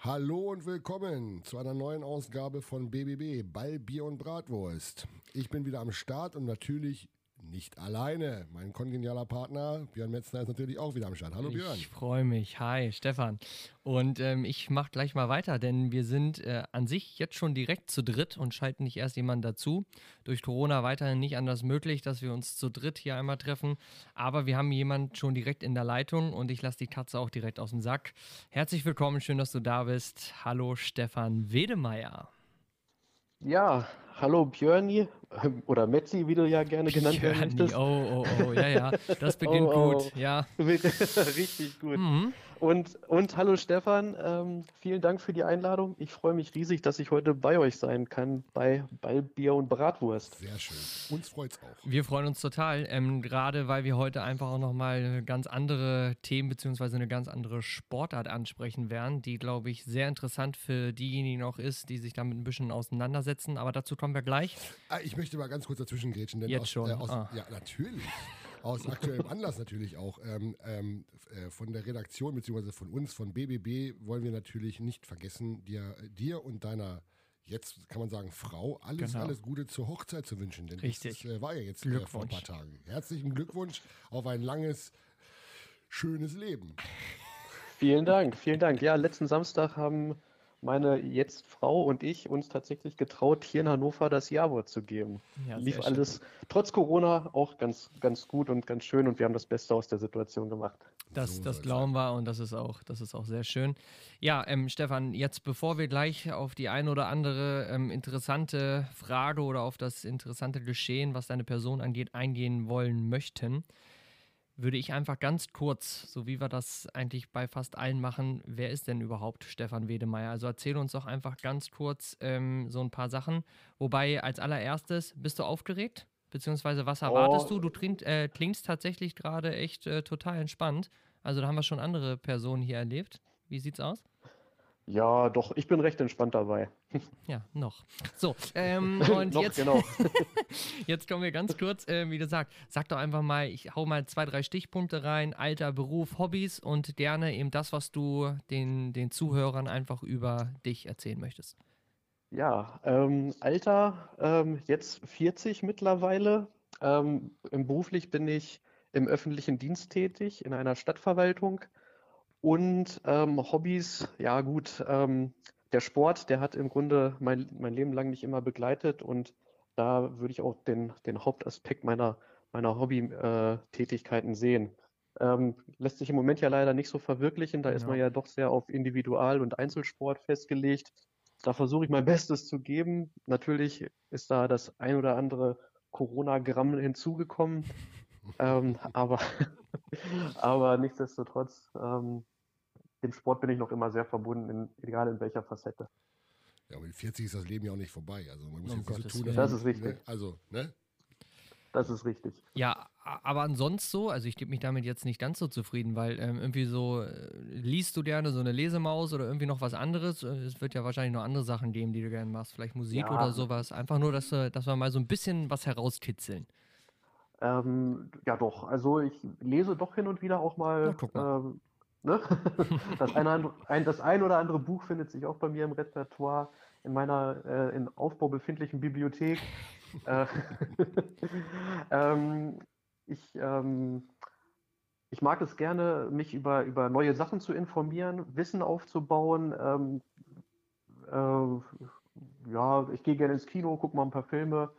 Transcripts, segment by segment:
Hallo und willkommen zu einer neuen Ausgabe von BBB Ball, Bier und Bratwurst. Ich bin wieder am Start und natürlich nicht alleine. Mein kongenialer Partner Björn Metzner ist natürlich auch wieder am Start. Hallo Björn. Ich freue mich. Hi Stefan. Und ähm, ich mache gleich mal weiter, denn wir sind äh, an sich jetzt schon direkt zu dritt und schalten nicht erst jemanden dazu. Durch Corona weiterhin nicht anders möglich, dass wir uns zu dritt hier einmal treffen. Aber wir haben jemanden schon direkt in der Leitung und ich lasse die Katze auch direkt aus dem Sack. Herzlich willkommen, schön, dass du da bist. Hallo Stefan Wedemeyer. Ja, hallo Björni ähm, oder Metzi, wie du ja gerne genannt werden möchtest. Oh, oh, oh, ja, ja, das beginnt oh, oh. gut, ja. Richtig gut. Mhm. Und, und hallo Stefan, ähm, vielen Dank für die Einladung. Ich freue mich riesig, dass ich heute bei euch sein kann, bei Ballbier und Bratwurst. Sehr schön. Uns freut es auch. Wir freuen uns total, ähm, gerade weil wir heute einfach auch nochmal ganz andere Themen bzw. eine ganz andere Sportart ansprechen werden, die, glaube ich, sehr interessant für diejenigen auch ist, die sich damit ein bisschen auseinandersetzen. Aber dazu kommen wir gleich. Ah, ich möchte mal ganz kurz dazwischen grätschen. Jetzt aus, schon. Äh, aus, ah. Ja, natürlich aus aktuellem Anlass natürlich auch. Ähm, ähm, äh, von der Redaktion bzw. von uns, von BBB, wollen wir natürlich nicht vergessen, dir, dir und deiner jetzt kann man sagen, Frau, alles, genau. alles Gute zur Hochzeit zu wünschen. Denn Richtig. das äh, war ja jetzt äh, vor ein paar Tagen. Herzlichen Glückwunsch auf ein langes, schönes Leben. Vielen Dank, vielen Dank. Ja, letzten Samstag haben meine jetzt Frau und ich uns tatsächlich getraut, hier in Hannover das Ja-Wort zu geben. Ja, Lief alles trotz Corona auch ganz, ganz gut und ganz schön und wir haben das Beste aus der Situation gemacht. Das, so das glauben wir und das ist auch, das ist auch sehr schön. Ja, ähm, Stefan, jetzt bevor wir gleich auf die eine oder andere ähm, interessante Frage oder auf das interessante Geschehen, was deine Person angeht, eingehen wollen möchten, würde ich einfach ganz kurz, so wie wir das eigentlich bei fast allen machen, wer ist denn überhaupt Stefan Wedemeyer? Also erzähl uns doch einfach ganz kurz ähm, so ein paar Sachen. Wobei als allererstes, bist du aufgeregt? Beziehungsweise was erwartest oh. du? Du trink, äh, klingst tatsächlich gerade echt äh, total entspannt. Also da haben wir schon andere Personen hier erlebt. Wie sieht's aus? Ja, doch, ich bin recht entspannt dabei. Ja, noch. So, ähm, und noch, jetzt, genau. jetzt kommen wir ganz kurz, äh, wie gesagt, sag doch einfach mal, ich hau mal zwei, drei Stichpunkte rein, Alter, Beruf, Hobbys und gerne eben das, was du den, den Zuhörern einfach über dich erzählen möchtest. Ja, ähm, Alter, ähm, jetzt 40 mittlerweile. Ähm, beruflich bin ich im öffentlichen Dienst tätig, in einer Stadtverwaltung. Und ähm, Hobbys, ja gut, ähm, der Sport, der hat im Grunde mein, mein Leben lang nicht immer begleitet und da würde ich auch den, den Hauptaspekt meiner, meiner Hobby-Tätigkeiten äh, sehen. Ähm, lässt sich im Moment ja leider nicht so verwirklichen, da ja. ist man ja doch sehr auf Individual- und Einzelsport festgelegt. Da versuche ich mein Bestes zu geben. Natürlich ist da das ein oder andere Corona-Gramm hinzugekommen, ähm, aber, aber nichtsdestotrotz, ähm, dem Sport bin ich noch immer sehr verbunden, in, egal in welcher Facette. Ja, aber mit 40 ist das Leben ja auch nicht vorbei. Also man muss oh, ja so tun. Das ist richtig. Ne? Also, ne? Das ist richtig. Ja, aber ansonsten so, also ich gebe mich damit jetzt nicht ganz so zufrieden, weil ähm, irgendwie so, äh, liest du gerne so eine Lesemaus oder irgendwie noch was anderes? Äh, es wird ja wahrscheinlich noch andere Sachen geben, die du gerne machst, vielleicht Musik ja. oder sowas. Einfach nur, dass, dass wir mal so ein bisschen was herauskitzeln. Ähm, ja, doch. Also ich lese doch hin und wieder auch mal. Na, ähm, ne? das, eine, ein, das ein oder andere Buch findet sich auch bei mir im Repertoire in meiner äh, in Aufbau befindlichen Bibliothek. Äh, ähm, ich, ähm, ich mag es gerne, mich über, über neue Sachen zu informieren, Wissen aufzubauen. Ähm, äh, ja, ich gehe gerne ins Kino, gucke mal ein paar Filme.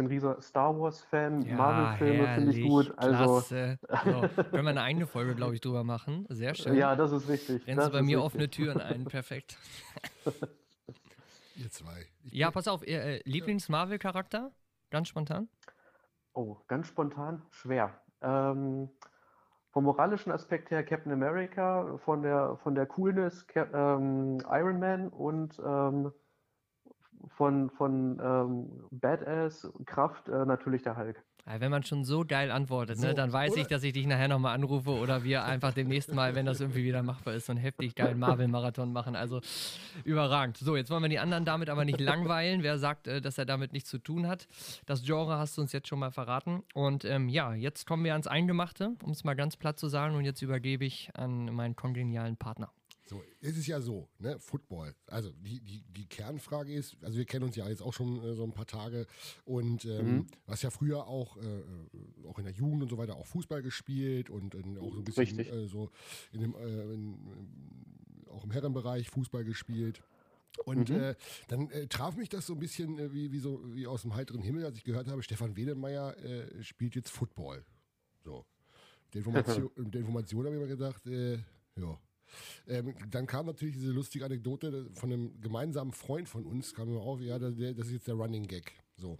Bin riesiger Star Wars-Fan, ja, Marvel-Filme finde ich gut. Also klasse. So, können wir eine eigene Folge, glaube ich, drüber machen. Sehr schön. Ja, das ist wichtig. Rennst du bei mir offene Türen ein, perfekt. Ihr zwei. Ich ja, pass auf, äh, Lieblings-Marvel-Charakter? Ganz spontan? Oh, ganz spontan? Schwer. Ähm, vom moralischen Aspekt her Captain America, von der, von der Coolness Cap ähm, Iron Man und ähm, von, von ähm, Badass, Kraft äh, natürlich der Hulk. Ja, wenn man schon so geil antwortet, ne, so, ne, dann weiß oder? ich, dass ich dich nachher nochmal anrufe oder wir einfach demnächst mal, wenn das irgendwie wieder machbar ist, so einen heftig geilen Marvel-Marathon machen. Also überragend. So, jetzt wollen wir die anderen damit aber nicht langweilen. Wer sagt, äh, dass er damit nichts zu tun hat? Das Genre hast du uns jetzt schon mal verraten. Und ähm, ja, jetzt kommen wir ans Eingemachte, um es mal ganz platt zu sagen. Und jetzt übergebe ich an meinen kongenialen Partner. So, es ist ja so, ne, Football. Also die, die, die Kernfrage ist, also wir kennen uns ja jetzt auch schon äh, so ein paar Tage und ähm, mhm. hast ja früher auch, äh, äh auch in der Jugend und so weiter auch Fußball gespielt und äh, auch so ein bisschen äh, so in dem, äh, in, auch im Herrenbereich Fußball gespielt. Und mhm. äh, dann äh, traf mich das so ein bisschen äh, wie, wie, so, wie aus dem heiteren Himmel, als ich gehört habe, Stefan Wedemeyer äh, spielt jetzt Football. So. Der Information, der Information habe ich mir gedacht, äh, ja. Ähm, dann kam natürlich diese lustige Anekdote von einem gemeinsamen Freund von uns, kam mir auf, ja, das, das ist jetzt der Running Gag. So.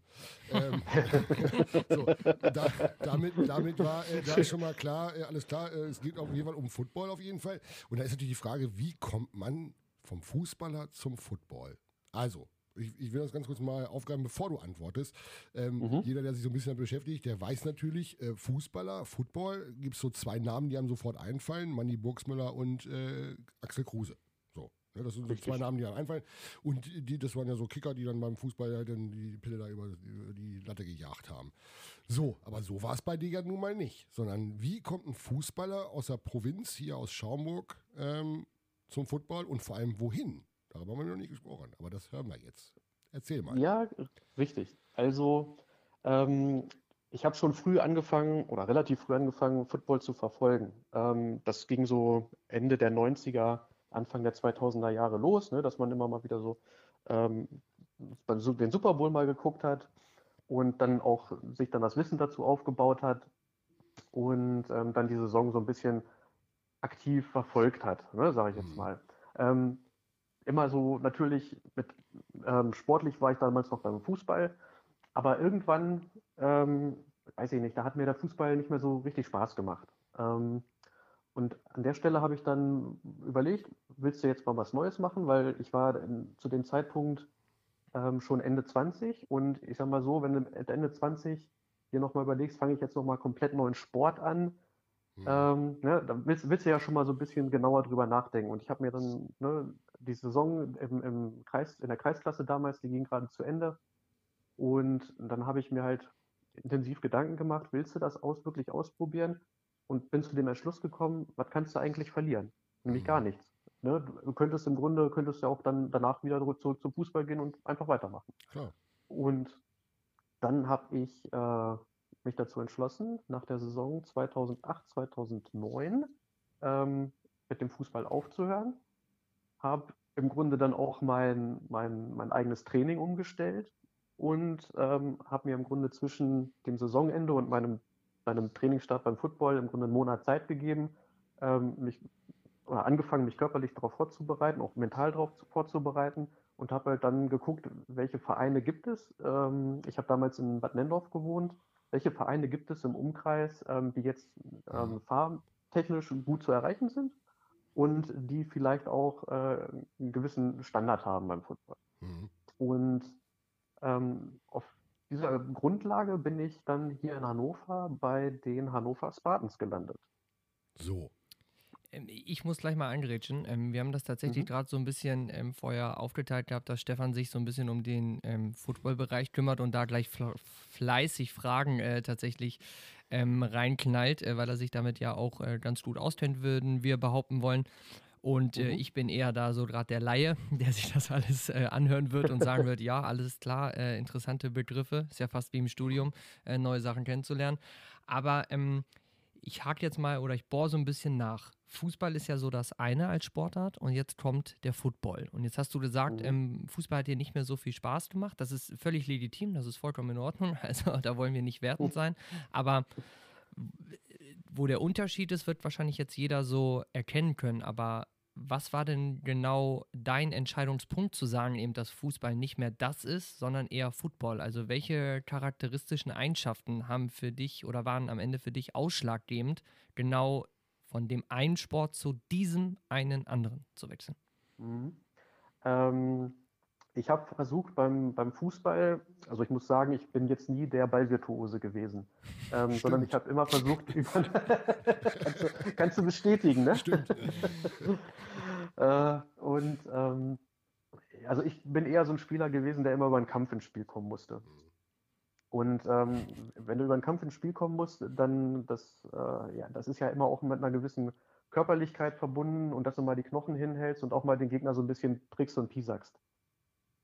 Ähm, so da, damit, damit war äh, da schon mal klar, äh, alles klar, äh, es geht auf jeden Fall um Football auf jeden Fall. Und da ist natürlich die Frage, wie kommt man vom Fußballer zum Football. Also, ich, ich, will das ganz kurz mal aufgreifen, bevor du antwortest. Ähm, mhm. Jeder, der sich so ein bisschen damit beschäftigt, der weiß natürlich, äh, Fußballer, Football, gibt es so zwei Namen, die einem sofort einfallen: Manni Burgsmüller und äh, Axel Kruse. So. Ja, das sind so zwei Namen, die einem einfallen. Und die, das waren ja so Kicker, die dann beim Fußball halt dann die Pille da über, über die Latte gejagt haben. So, aber so war es bei dir ja nun mal nicht. Sondern wie kommt ein Fußballer aus der Provinz, hier aus Schaumburg, ähm, zum Football und vor allem wohin? Darüber haben wir noch nicht gesprochen, aber das hören wir jetzt. Erzähl mal. Ja, richtig. Also, ähm, ich habe schon früh angefangen oder relativ früh angefangen, Football zu verfolgen. Ähm, das ging so Ende der 90er, Anfang der 2000er Jahre los, ne, dass man immer mal wieder so ähm, den Super Bowl mal geguckt hat und dann auch sich dann das Wissen dazu aufgebaut hat und ähm, dann die Saison so ein bisschen aktiv verfolgt hat, ne, sage ich jetzt mhm. mal. Ähm, immer so natürlich mit ähm, sportlich war ich damals noch beim Fußball, aber irgendwann, ähm, weiß ich nicht, da hat mir der Fußball nicht mehr so richtig Spaß gemacht. Ähm, und an der Stelle habe ich dann überlegt, willst du jetzt mal was Neues machen? Weil ich war in, zu dem Zeitpunkt ähm, schon Ende 20 und ich sag mal so, wenn du Ende 20 dir nochmal überlegst, fange ich jetzt nochmal komplett neuen Sport an, Mhm. Ähm, ne, da willst, willst, du ja schon mal so ein bisschen genauer drüber nachdenken. Und ich habe mir dann ne, die Saison im, im, Kreis, in der Kreisklasse damals, die ging gerade zu Ende. Und dann habe ich mir halt intensiv Gedanken gemacht, willst du das aus, wirklich ausprobieren? Und bin zu dem Entschluss gekommen, was kannst du eigentlich verlieren? Nämlich mhm. gar nichts. Ne? Du könntest im Grunde, könntest ja auch dann danach wieder zurück zum Fußball gehen und einfach weitermachen. Klar. Und dann habe ich äh, mich dazu entschlossen, nach der Saison 2008, 2009 ähm, mit dem Fußball aufzuhören. Habe im Grunde dann auch mein, mein, mein eigenes Training umgestellt und ähm, habe mir im Grunde zwischen dem Saisonende und meinem, meinem Trainingsstart beim Football im Grunde einen Monat Zeit gegeben, ähm, mich oder angefangen, mich körperlich darauf vorzubereiten, auch mental darauf vorzubereiten und habe halt dann geguckt, welche Vereine gibt es. Ähm, ich habe damals in Bad Nendorf gewohnt welche Vereine gibt es im Umkreis, ähm, die jetzt ähm, mhm. fahrtechnisch gut zu erreichen sind und die vielleicht auch äh, einen gewissen Standard haben beim Football. Mhm. Und ähm, auf dieser Grundlage bin ich dann hier in Hannover bei den Hannover Spartans gelandet. So, ich muss gleich mal angrätschen. Ähm, wir haben das tatsächlich mhm. gerade so ein bisschen ähm, vorher aufgeteilt gehabt, dass Stefan sich so ein bisschen um den ähm, Footballbereich kümmert und da gleich fleißig Fragen äh, tatsächlich ähm, reinknallt, äh, weil er sich damit ja auch äh, ganz gut auskennt, würden wir behaupten wollen. Und äh, mhm. ich bin eher da so gerade der Laie, der sich das alles äh, anhören wird und sagen wird, ja, alles klar, äh, interessante Begriffe, ist ja fast wie im Studium, neue Sachen kennenzulernen. Aber ähm, ich hake jetzt mal oder ich bohre so ein bisschen nach. Fußball ist ja so das eine als Sportart und jetzt kommt der Football. Und jetzt hast du gesagt, mhm. ähm, Fußball hat dir nicht mehr so viel Spaß gemacht. Das ist völlig legitim, das ist vollkommen in Ordnung. Also da wollen wir nicht wertend sein. Aber wo der Unterschied ist, wird wahrscheinlich jetzt jeder so erkennen können. Aber was war denn genau dein Entscheidungspunkt zu sagen, eben, dass Fußball nicht mehr das ist, sondern eher Football? Also welche charakteristischen Eigenschaften haben für dich oder waren am Ende für dich ausschlaggebend, genau von dem einen Sport zu diesem einen anderen zu wechseln? Mhm. Ähm, ich habe versucht beim, beim Fußball, also ich muss sagen, ich bin jetzt nie der Ballvirtuose gewesen, ähm, sondern ich habe immer versucht, über, kannst, du, kannst, du, bestätigen, ne? Stimmt. äh, und ähm, also ich bin eher so ein Spieler gewesen, der immer über einen Kampf ins Spiel kommen musste. Und ähm, wenn du über einen Kampf ins Spiel kommen musst, dann das, äh, ja, das ist ja immer auch mit einer gewissen Körperlichkeit verbunden und dass du mal die Knochen hinhältst und auch mal den Gegner so ein bisschen trickst und piesagst.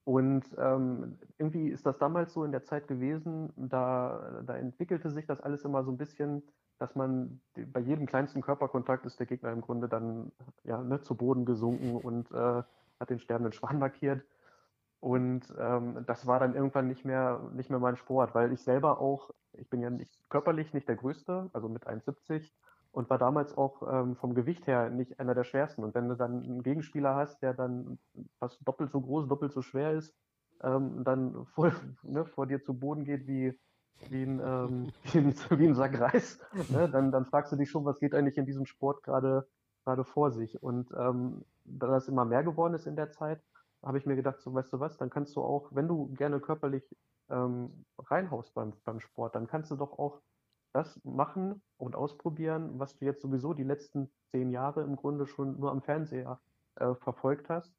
Und ähm, irgendwie ist das damals so in der Zeit gewesen, da, da entwickelte sich das alles immer so ein bisschen, dass man bei jedem kleinsten Körperkontakt ist der Gegner im Grunde dann ja, ne, zu Boden gesunken und äh, hat den sterbenden Schwan markiert. Und ähm, das war dann irgendwann nicht mehr, nicht mehr mein Sport, weil ich selber auch, ich bin ja nicht körperlich nicht der Größte, also mit 1,70 und war damals auch ähm, vom Gewicht her nicht einer der schwersten. Und wenn du dann einen Gegenspieler hast, der dann fast doppelt so groß, doppelt so schwer ist, ähm, dann vor, ne, vor dir zu Boden geht wie, wie, ein, ähm, wie, ein, wie ein Sack Reis, ne, dann, dann fragst du dich schon, was geht eigentlich in diesem Sport gerade gerade vor sich. Und ähm, da das immer mehr geworden ist in der Zeit, habe ich mir gedacht, so weißt du was, dann kannst du auch, wenn du gerne körperlich ähm, reinhaust beim, beim Sport, dann kannst du doch auch das machen und ausprobieren, was du jetzt sowieso die letzten zehn Jahre im Grunde schon nur am Fernseher äh, verfolgt hast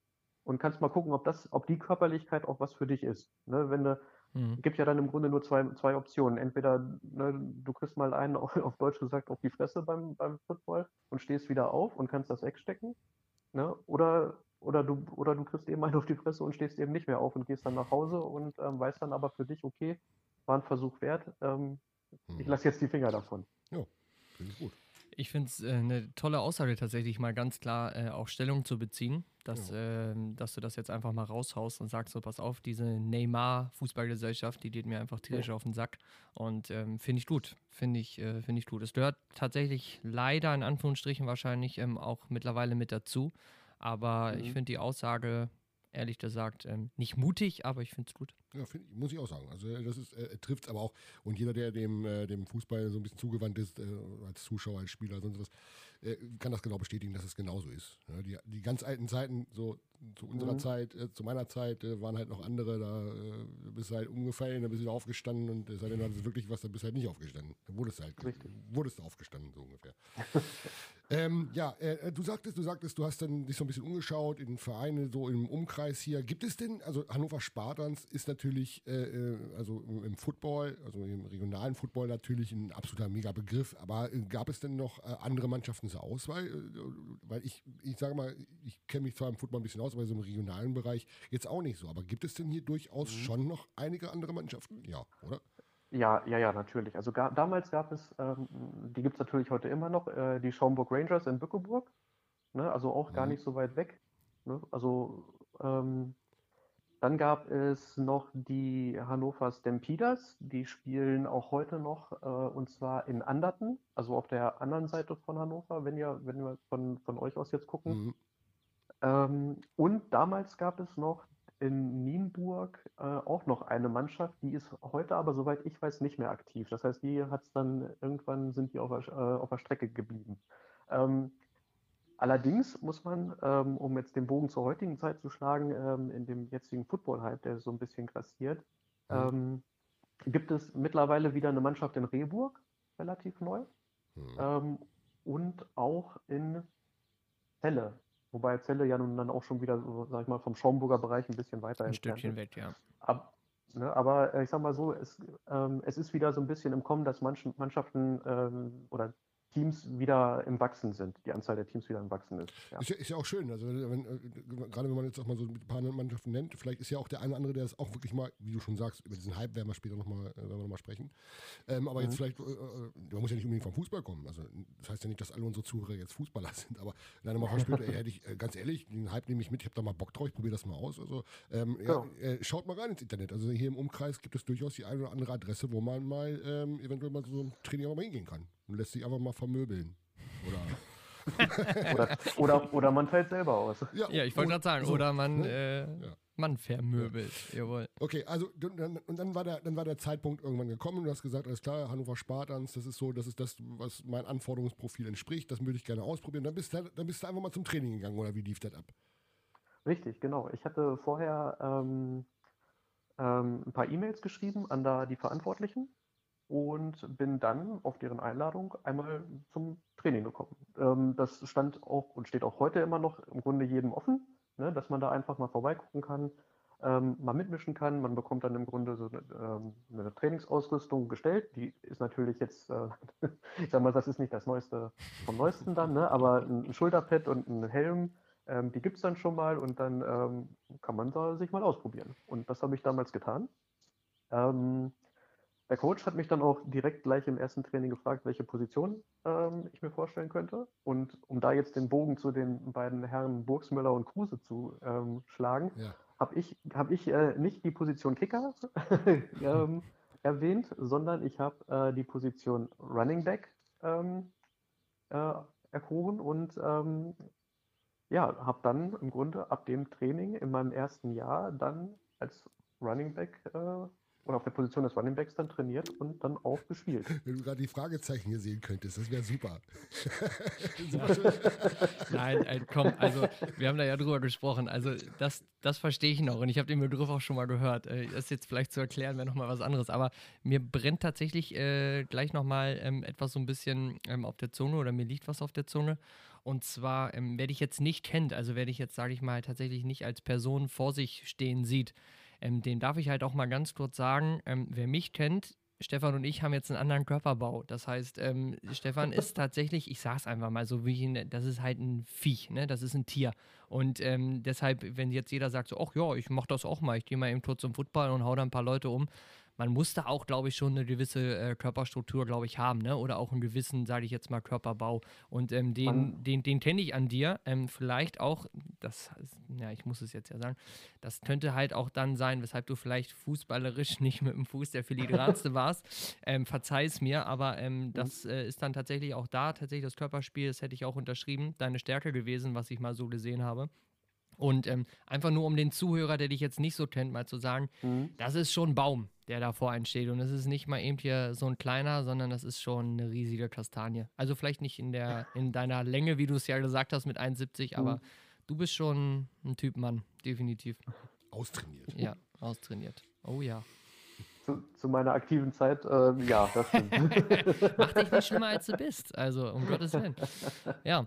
und kannst mal gucken, ob das, ob die Körperlichkeit auch was für dich ist. Ne? Wenn du, mhm. gibt ja dann im Grunde nur zwei, zwei Optionen. Entweder ne, du kriegst mal einen, auf Deutsch gesagt, auf die Fresse beim, beim Football und stehst wieder auf und kannst das Eck stecken. Ne? Oder oder du, oder du kriegst eben einen auf die Fresse und stehst eben nicht mehr auf und gehst dann nach Hause und ähm, weißt dann aber für dich, okay, war ein Versuch wert, ähm, hm. ich lasse jetzt die Finger davon. Ja, finde ich gut. Ich finde es äh, eine tolle Aussage tatsächlich, mal ganz klar äh, auch Stellung zu beziehen, dass, ja. äh, dass du das jetzt einfach mal raushaust und sagst so, pass auf, diese Neymar-Fußballgesellschaft, die geht mir einfach tierisch ja. auf den Sack und ähm, finde ich gut, finde ich, äh, find ich gut. Es gehört tatsächlich leider in Anführungsstrichen wahrscheinlich ähm, auch mittlerweile mit dazu, aber mhm. ich finde die Aussage, ehrlich gesagt, ähm, nicht mutig, aber ich finde es gut. Ja, find, muss ich auch sagen. Also äh, das ist, äh, trifft es aber auch. Und jeder, der dem, äh, dem Fußball so ein bisschen zugewandt ist, äh, als Zuschauer, als Spieler, sonst was, äh, kann das genau bestätigen, dass es genauso ist. Ja, die, die ganz alten Zeiten, so zu unserer mhm. Zeit, äh, zu meiner Zeit, waren halt noch andere, da bist du halt umgefallen, dann bist du wieder aufgestanden und es sei denn, du wirklich was, dann bist du halt nicht aufgestanden. Dann wurdest du halt, Richtig. wurdest du aufgestanden, so ungefähr. Ähm, ja, äh, du sagtest, du sagtest, du hast dann dich so ein bisschen umgeschaut in Vereine, so im Umkreis hier. Gibt es denn, also Hannover Spartans ist natürlich, äh, äh also im Football, also im regionalen Football natürlich ein absoluter Mega-Begriff, aber äh, gab es denn noch äh, andere Mannschaften zur Auswahl? Äh, weil ich, ich sage mal, ich kenne mich zwar im Football ein bisschen aus, aber so im regionalen Bereich jetzt auch nicht so. Aber gibt es denn hier durchaus mhm. schon noch einige andere Mannschaften? Ja, oder? Ja, ja, ja, natürlich. Also ga, damals gab es, ähm, die gibt es natürlich heute immer noch, äh, die Schaumburg Rangers in Bückeburg. Ne? Also auch gar mhm. nicht so weit weg. Ne? Also ähm, dann gab es noch die Hannover Stampeders, die spielen auch heute noch, äh, und zwar in Anderten, also auf der anderen Seite von Hannover, wenn ihr, wenn wir von, von euch aus jetzt gucken. Mhm. Ähm, und damals gab es noch in Nienburg äh, auch noch eine Mannschaft, die ist heute aber, soweit ich weiß, nicht mehr aktiv. Das heißt, die hat es dann, irgendwann sind die auf der, äh, auf der Strecke geblieben. Ähm, allerdings muss man, ähm, um jetzt den Bogen zur heutigen Zeit zu schlagen, ähm, in dem jetzigen Football-Hype, der so ein bisschen grassiert, mhm. Ähm, gibt es mittlerweile wieder eine Mannschaft in Rehburg, relativ neu, mhm. Ähm, und auch in Celle Wobei Zelle ja nun dann auch schon wieder, so, sag ich mal, vom Schaumburger Bereich ein bisschen weiter Ein Stückchen weg, ja. Ab, ne, aber äh, ich sag mal so, es, ähm, es ist wieder so ein bisschen im Kommen, dass manche Mannschaften ähm, oder Teams wieder im Wachsen sind, die Anzahl der Teams wieder im Wachsen ist. Ja. Ist, ja, ist ja auch schön, also wenn, äh, gerade wenn man jetzt auch mal so ein paar Mannschaften nennt, vielleicht ist ja auch der eine oder andere, der es auch wirklich mal, wie du schon sagst, über diesen Hype werden wir später nochmal äh, noch sprechen. Ähm, aber mhm. jetzt vielleicht, äh, äh, man muss ja nicht unbedingt vom Fußball kommen, also das heißt ja nicht, dass alle unsere Zuhörer jetzt Fußballer sind, aber dann mal später, ey, hätte ich, äh, ganz ehrlich, den Hype nehme ich mit, ich habe da mal Bock drauf, ich probiere das mal aus. Also ähm, ja, ja, äh, schaut mal rein ins Internet, also hier im Umkreis gibt es durchaus die eine oder andere Adresse, wo man mal ähm, eventuell mal so ein Training auch mal hingehen kann und lässt sich einfach mal vermöbeln. Oder, oder, oder, oder, man fällt selber aus. Ja, ja ich wollte gerade sagen, so, oder man, ne? äh, ja. man vermöbelt. Ja. Jawohl. Okay, also dann, und dann war, der, dann war der Zeitpunkt irgendwann gekommen und du hast gesagt, alles klar, Hannover Spartans, das ist so, das ist das, was mein Anforderungsprofil entspricht, das würde ich gerne ausprobieren. Dann bist, du, dann bist du einfach mal zum Training gegangen oder wie lief das ab? Richtig, genau. Ich hatte vorher ähm, ähm, ein paar E-Mails geschrieben an da die Verantwortlichen und bin dann auf deren Einladung einmal zum Training gekommen. Ähm, das stand auch und steht auch heute immer noch im Grunde jedem offen, ne, dass man da einfach mal vorbeigucken kann. ähm, mal mitmischen kann. Man bekommt dann im Grunde so eine, ähm, eine Trainingsausrüstung gestellt. Die ist natürlich jetzt, äh, ich sag mal, das ist nicht das Neueste vom Neuesten dann, ne? aber ein Schulterpad und ein Helm, ähm, die gibt es dann schon mal und dann ähm, kann man da sich mal ausprobieren. Und das habe ich damals getan. Ähm, der Coach hat mich dann auch direkt gleich im ersten Training gefragt, welche Position ähm, ich mir vorstellen könnte. Und um da jetzt den Bogen zu den beiden Herren Burgsmüller und Kruse zu ähm, schlagen, ja. habe ich, hab ich äh, nicht die Position Kicker ähm, erwähnt, sondern ich habe äh, die Position Running Back ähm, äh, erkoren und ähm, ja, habe dann im Grunde ab dem Training in meinem ersten Jahr dann als Running Back äh, und auf der Position des Running Backs dann trainiert und dann auch gespielt. Wenn du gerade die Fragezeichen hier sehen könntest, das wäre super. Nein, äh, komm, also wir haben da ja drüber gesprochen. Also das, das verstehe ich noch und ich habe den Begriff auch schon mal gehört. Äh, das jetzt vielleicht zu erklären wäre nochmal was anderes. Aber mir brennt tatsächlich äh, gleich nochmal ähm, etwas so ein bisschen ähm, auf der Zunge oder mir liegt was auf der Zunge. Und zwar, ähm, wer dich jetzt nicht kennt, also wer dich jetzt, sage ich mal, tatsächlich nicht als Person vor sich stehen sieht, ähm, den darf ich halt auch mal ganz kurz sagen, ähm, wer mich kennt, Stefan und ich haben jetzt einen anderen Körperbau. Das heißt, ähm, Stefan ist tatsächlich, ich sag's einfach mal so, wie ihn, das ist halt ein Viech, ne? Das ist ein Tier. Und ähm, deshalb, wenn jetzt jeder sagt so, ach ja, ich mach das auch mal, ich gehe mal eben kurz zum Football und hau da ein paar Leute um, man muss da auch, glaube ich, schon eine gewisse äh, Körperstruktur, glaube ich, haben, ne? Oder auch einen gewissen, sage ich jetzt mal, Körperbau. Und ähm, den, den, den kenne ich an dir. Ähm, vielleicht auch, das, ja, ich muss es jetzt ja sagen, das könnte halt auch dann sein, weshalb du vielleicht fußballerisch nicht mit dem Fuß der filigranste warst. Ähm, Verzeih es mir, aber ähm, mhm. das äh, ist dann tatsächlich auch da, tatsächlich das Körperspiel, das hätte ich auch unterschrieben, deine Stärke gewesen, was ich mal so gesehen habe. Und ähm, einfach nur um den Zuhörer, der dich jetzt nicht so kennt, mal zu sagen, mhm. das ist schon ein Baum, der da vor einem steht. Und es ist nicht mal eben hier so ein kleiner, sondern das ist schon eine riesige Kastanie. Also vielleicht nicht in der, in deiner Länge, wie du es ja gesagt hast, mit 1,70, mhm. aber du bist schon ein Typ Mann, definitiv. Austrainiert. Ja, austrainiert. Oh ja. Zu, zu meiner aktiven Zeit, äh, ja, das stimmt. Mach dich nicht schlimmer, als du bist. Also, um Gottes Willen. Ja.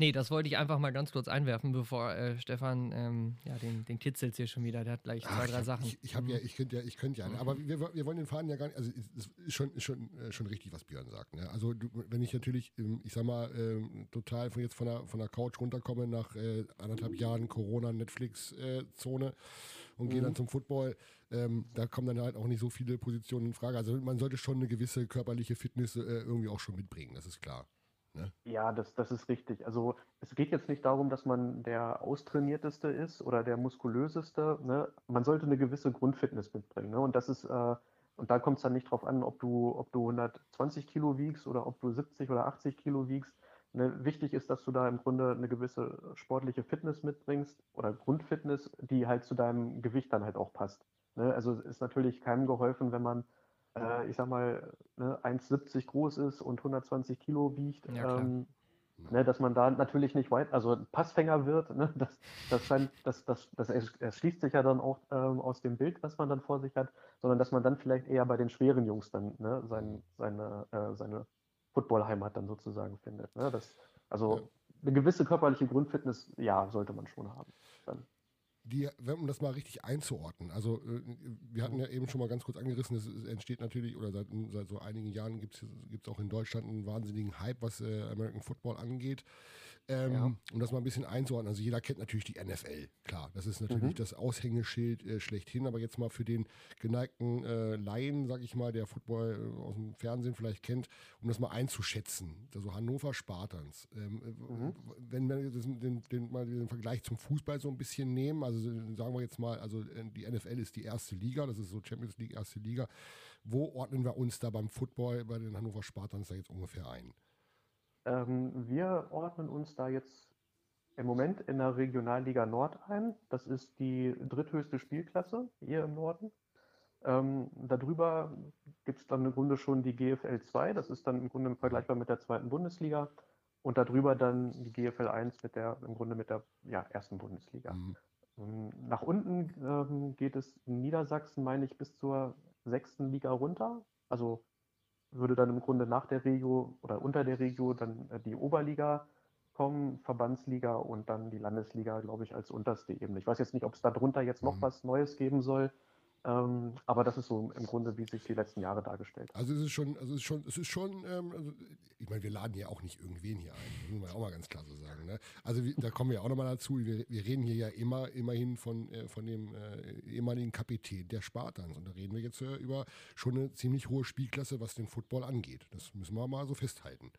Nee, das wollte ich einfach mal ganz kurz einwerfen, bevor äh, Stefan, ähm, ja, den, den kitzelt hier schon wieder. Der hat gleich zwei, Ach, drei Sachen. Ich, ich habe ja, ich könnte ja, ich könnte ja, mhm. aber wir, wir wollen den Faden ja gar nicht, also es ist schon, schon, äh, schon richtig, was Björn sagt. Ne? Also du, wenn ich natürlich, ähm, ich sag mal, äh, total von jetzt von der, von der Couch runterkomme nach äh, anderthalb Jahren Corona, Netflix-Zone äh, und mhm. gehe dann zum Football, ähm, da kommen dann halt auch nicht so viele Positionen in Frage. Also man sollte schon eine gewisse körperliche Fitness irgendwie auch schon mitbringen, das ist klar. Ne? Ja, das, das ist richtig. Also es geht jetzt nicht darum, dass man der austrainierteste ist oder der muskulöseste. Ne? Man sollte eine gewisse Grundfitness mitbringen. Ne? Und das ist, äh, und da kommt es dann nicht drauf an, ob du, ob du 120 Kilo wiegst oder ob du 70 oder 80 Kilo wiegst. Ne? Wichtig ist, dass du da im Grunde eine gewisse sportliche Fitness mitbringst oder Grundfitness, die halt zu deinem Gewicht dann halt auch passt. Ne? Also es ist natürlich keinem geholfen, wenn man äh, ich sag mal, ne, 1,70 groß ist und 120 Kilo wiegt, ja, ähm, ne, dass man da natürlich nicht weit, also Passfänger wird, ne, das, das, scheint, das, das, das erschließt sich ja dann auch ähm, aus dem Bild, was man dann vor sich hat, sondern dass man dann vielleicht eher bei den schweren Jungs dann ne, sein, seine, äh, seine Footballheimat dann sozusagen findet. Ne? Das, also ja. eine gewisse körperliche Grundfitness, ja, sollte man schon haben. Dann die, um das mal richtig einzuordnen, also äh, wir hatten ja eben schon mal ganz kurz angerissen, es entsteht natürlich, oder seit, seit so einigen Jahren gibt es auch in Deutschland einen wahnsinnigen Hype, was äh, American Football angeht. Ähm, ja. Um das mal ein bisschen einzuordnen, also jeder kennt natürlich die NFL, klar, das ist natürlich mhm. das Aushängeschild äh, schlechthin, aber jetzt mal für den geneigten äh, Laien, sag ich mal, der Football äh, aus dem Fernsehen vielleicht kennt, um das mal einzuschätzen, also Hannover Spartans. Ähm, äh, mhm. Wenn wir den, den, den, mal den Vergleich zum Fußball so ein bisschen nehmen, also sagen wir jetzt mal, also äh, die NFL ist die erste Liga, das ist so Champions League, erste Liga. Wo ordnen wir uns da beim Football bei den Hannover Spartans da jetzt ungefähr ein? Ähm, wir ordnen uns da jetzt im Moment in der Regionalliga Nord ein. Das ist die dritthöchste Spielklasse hier im Norden. Ähm, darüber gibt es dann im Grunde schon die GFL 2, das ist dann im Grunde vergleichbar mit der zweiten Bundesliga. Und darüber dann die GFL 1 mit der, im Grunde mit der ja, ersten Bundesliga. Mhm. Ähm, nach unten ähm, geht es in Niedersachsen, meine ich, bis zur sechsten Liga runter. Also würde dann im Grunde nach der Regio oder unter der Regio dann äh, die Oberliga kommen, Verbandsliga und dann die Landesliga, glaube ich, als unterste Ebene. Ich weiß jetzt nicht, ob es darunter jetzt noch Mhm. was Neues geben soll, ähm, aber das ist so im Grunde, wie sich die letzten Jahre dargestellt. Also es ist schon, also es ist schon, es ist schon, ähm, also ich meine, wir laden ja auch nicht irgendwen hier ein, das muss man ja auch mal ganz klar so sagen. Ne? Also wie, da kommen wir auch nochmal dazu, wir, wir reden hier ja immer, immerhin von, äh, von dem äh, ehemaligen Kapitän der Spartans und da reden wir jetzt äh, über schon eine ziemlich hohe Spielklasse, was den Football angeht. Das müssen wir mal so festhalten.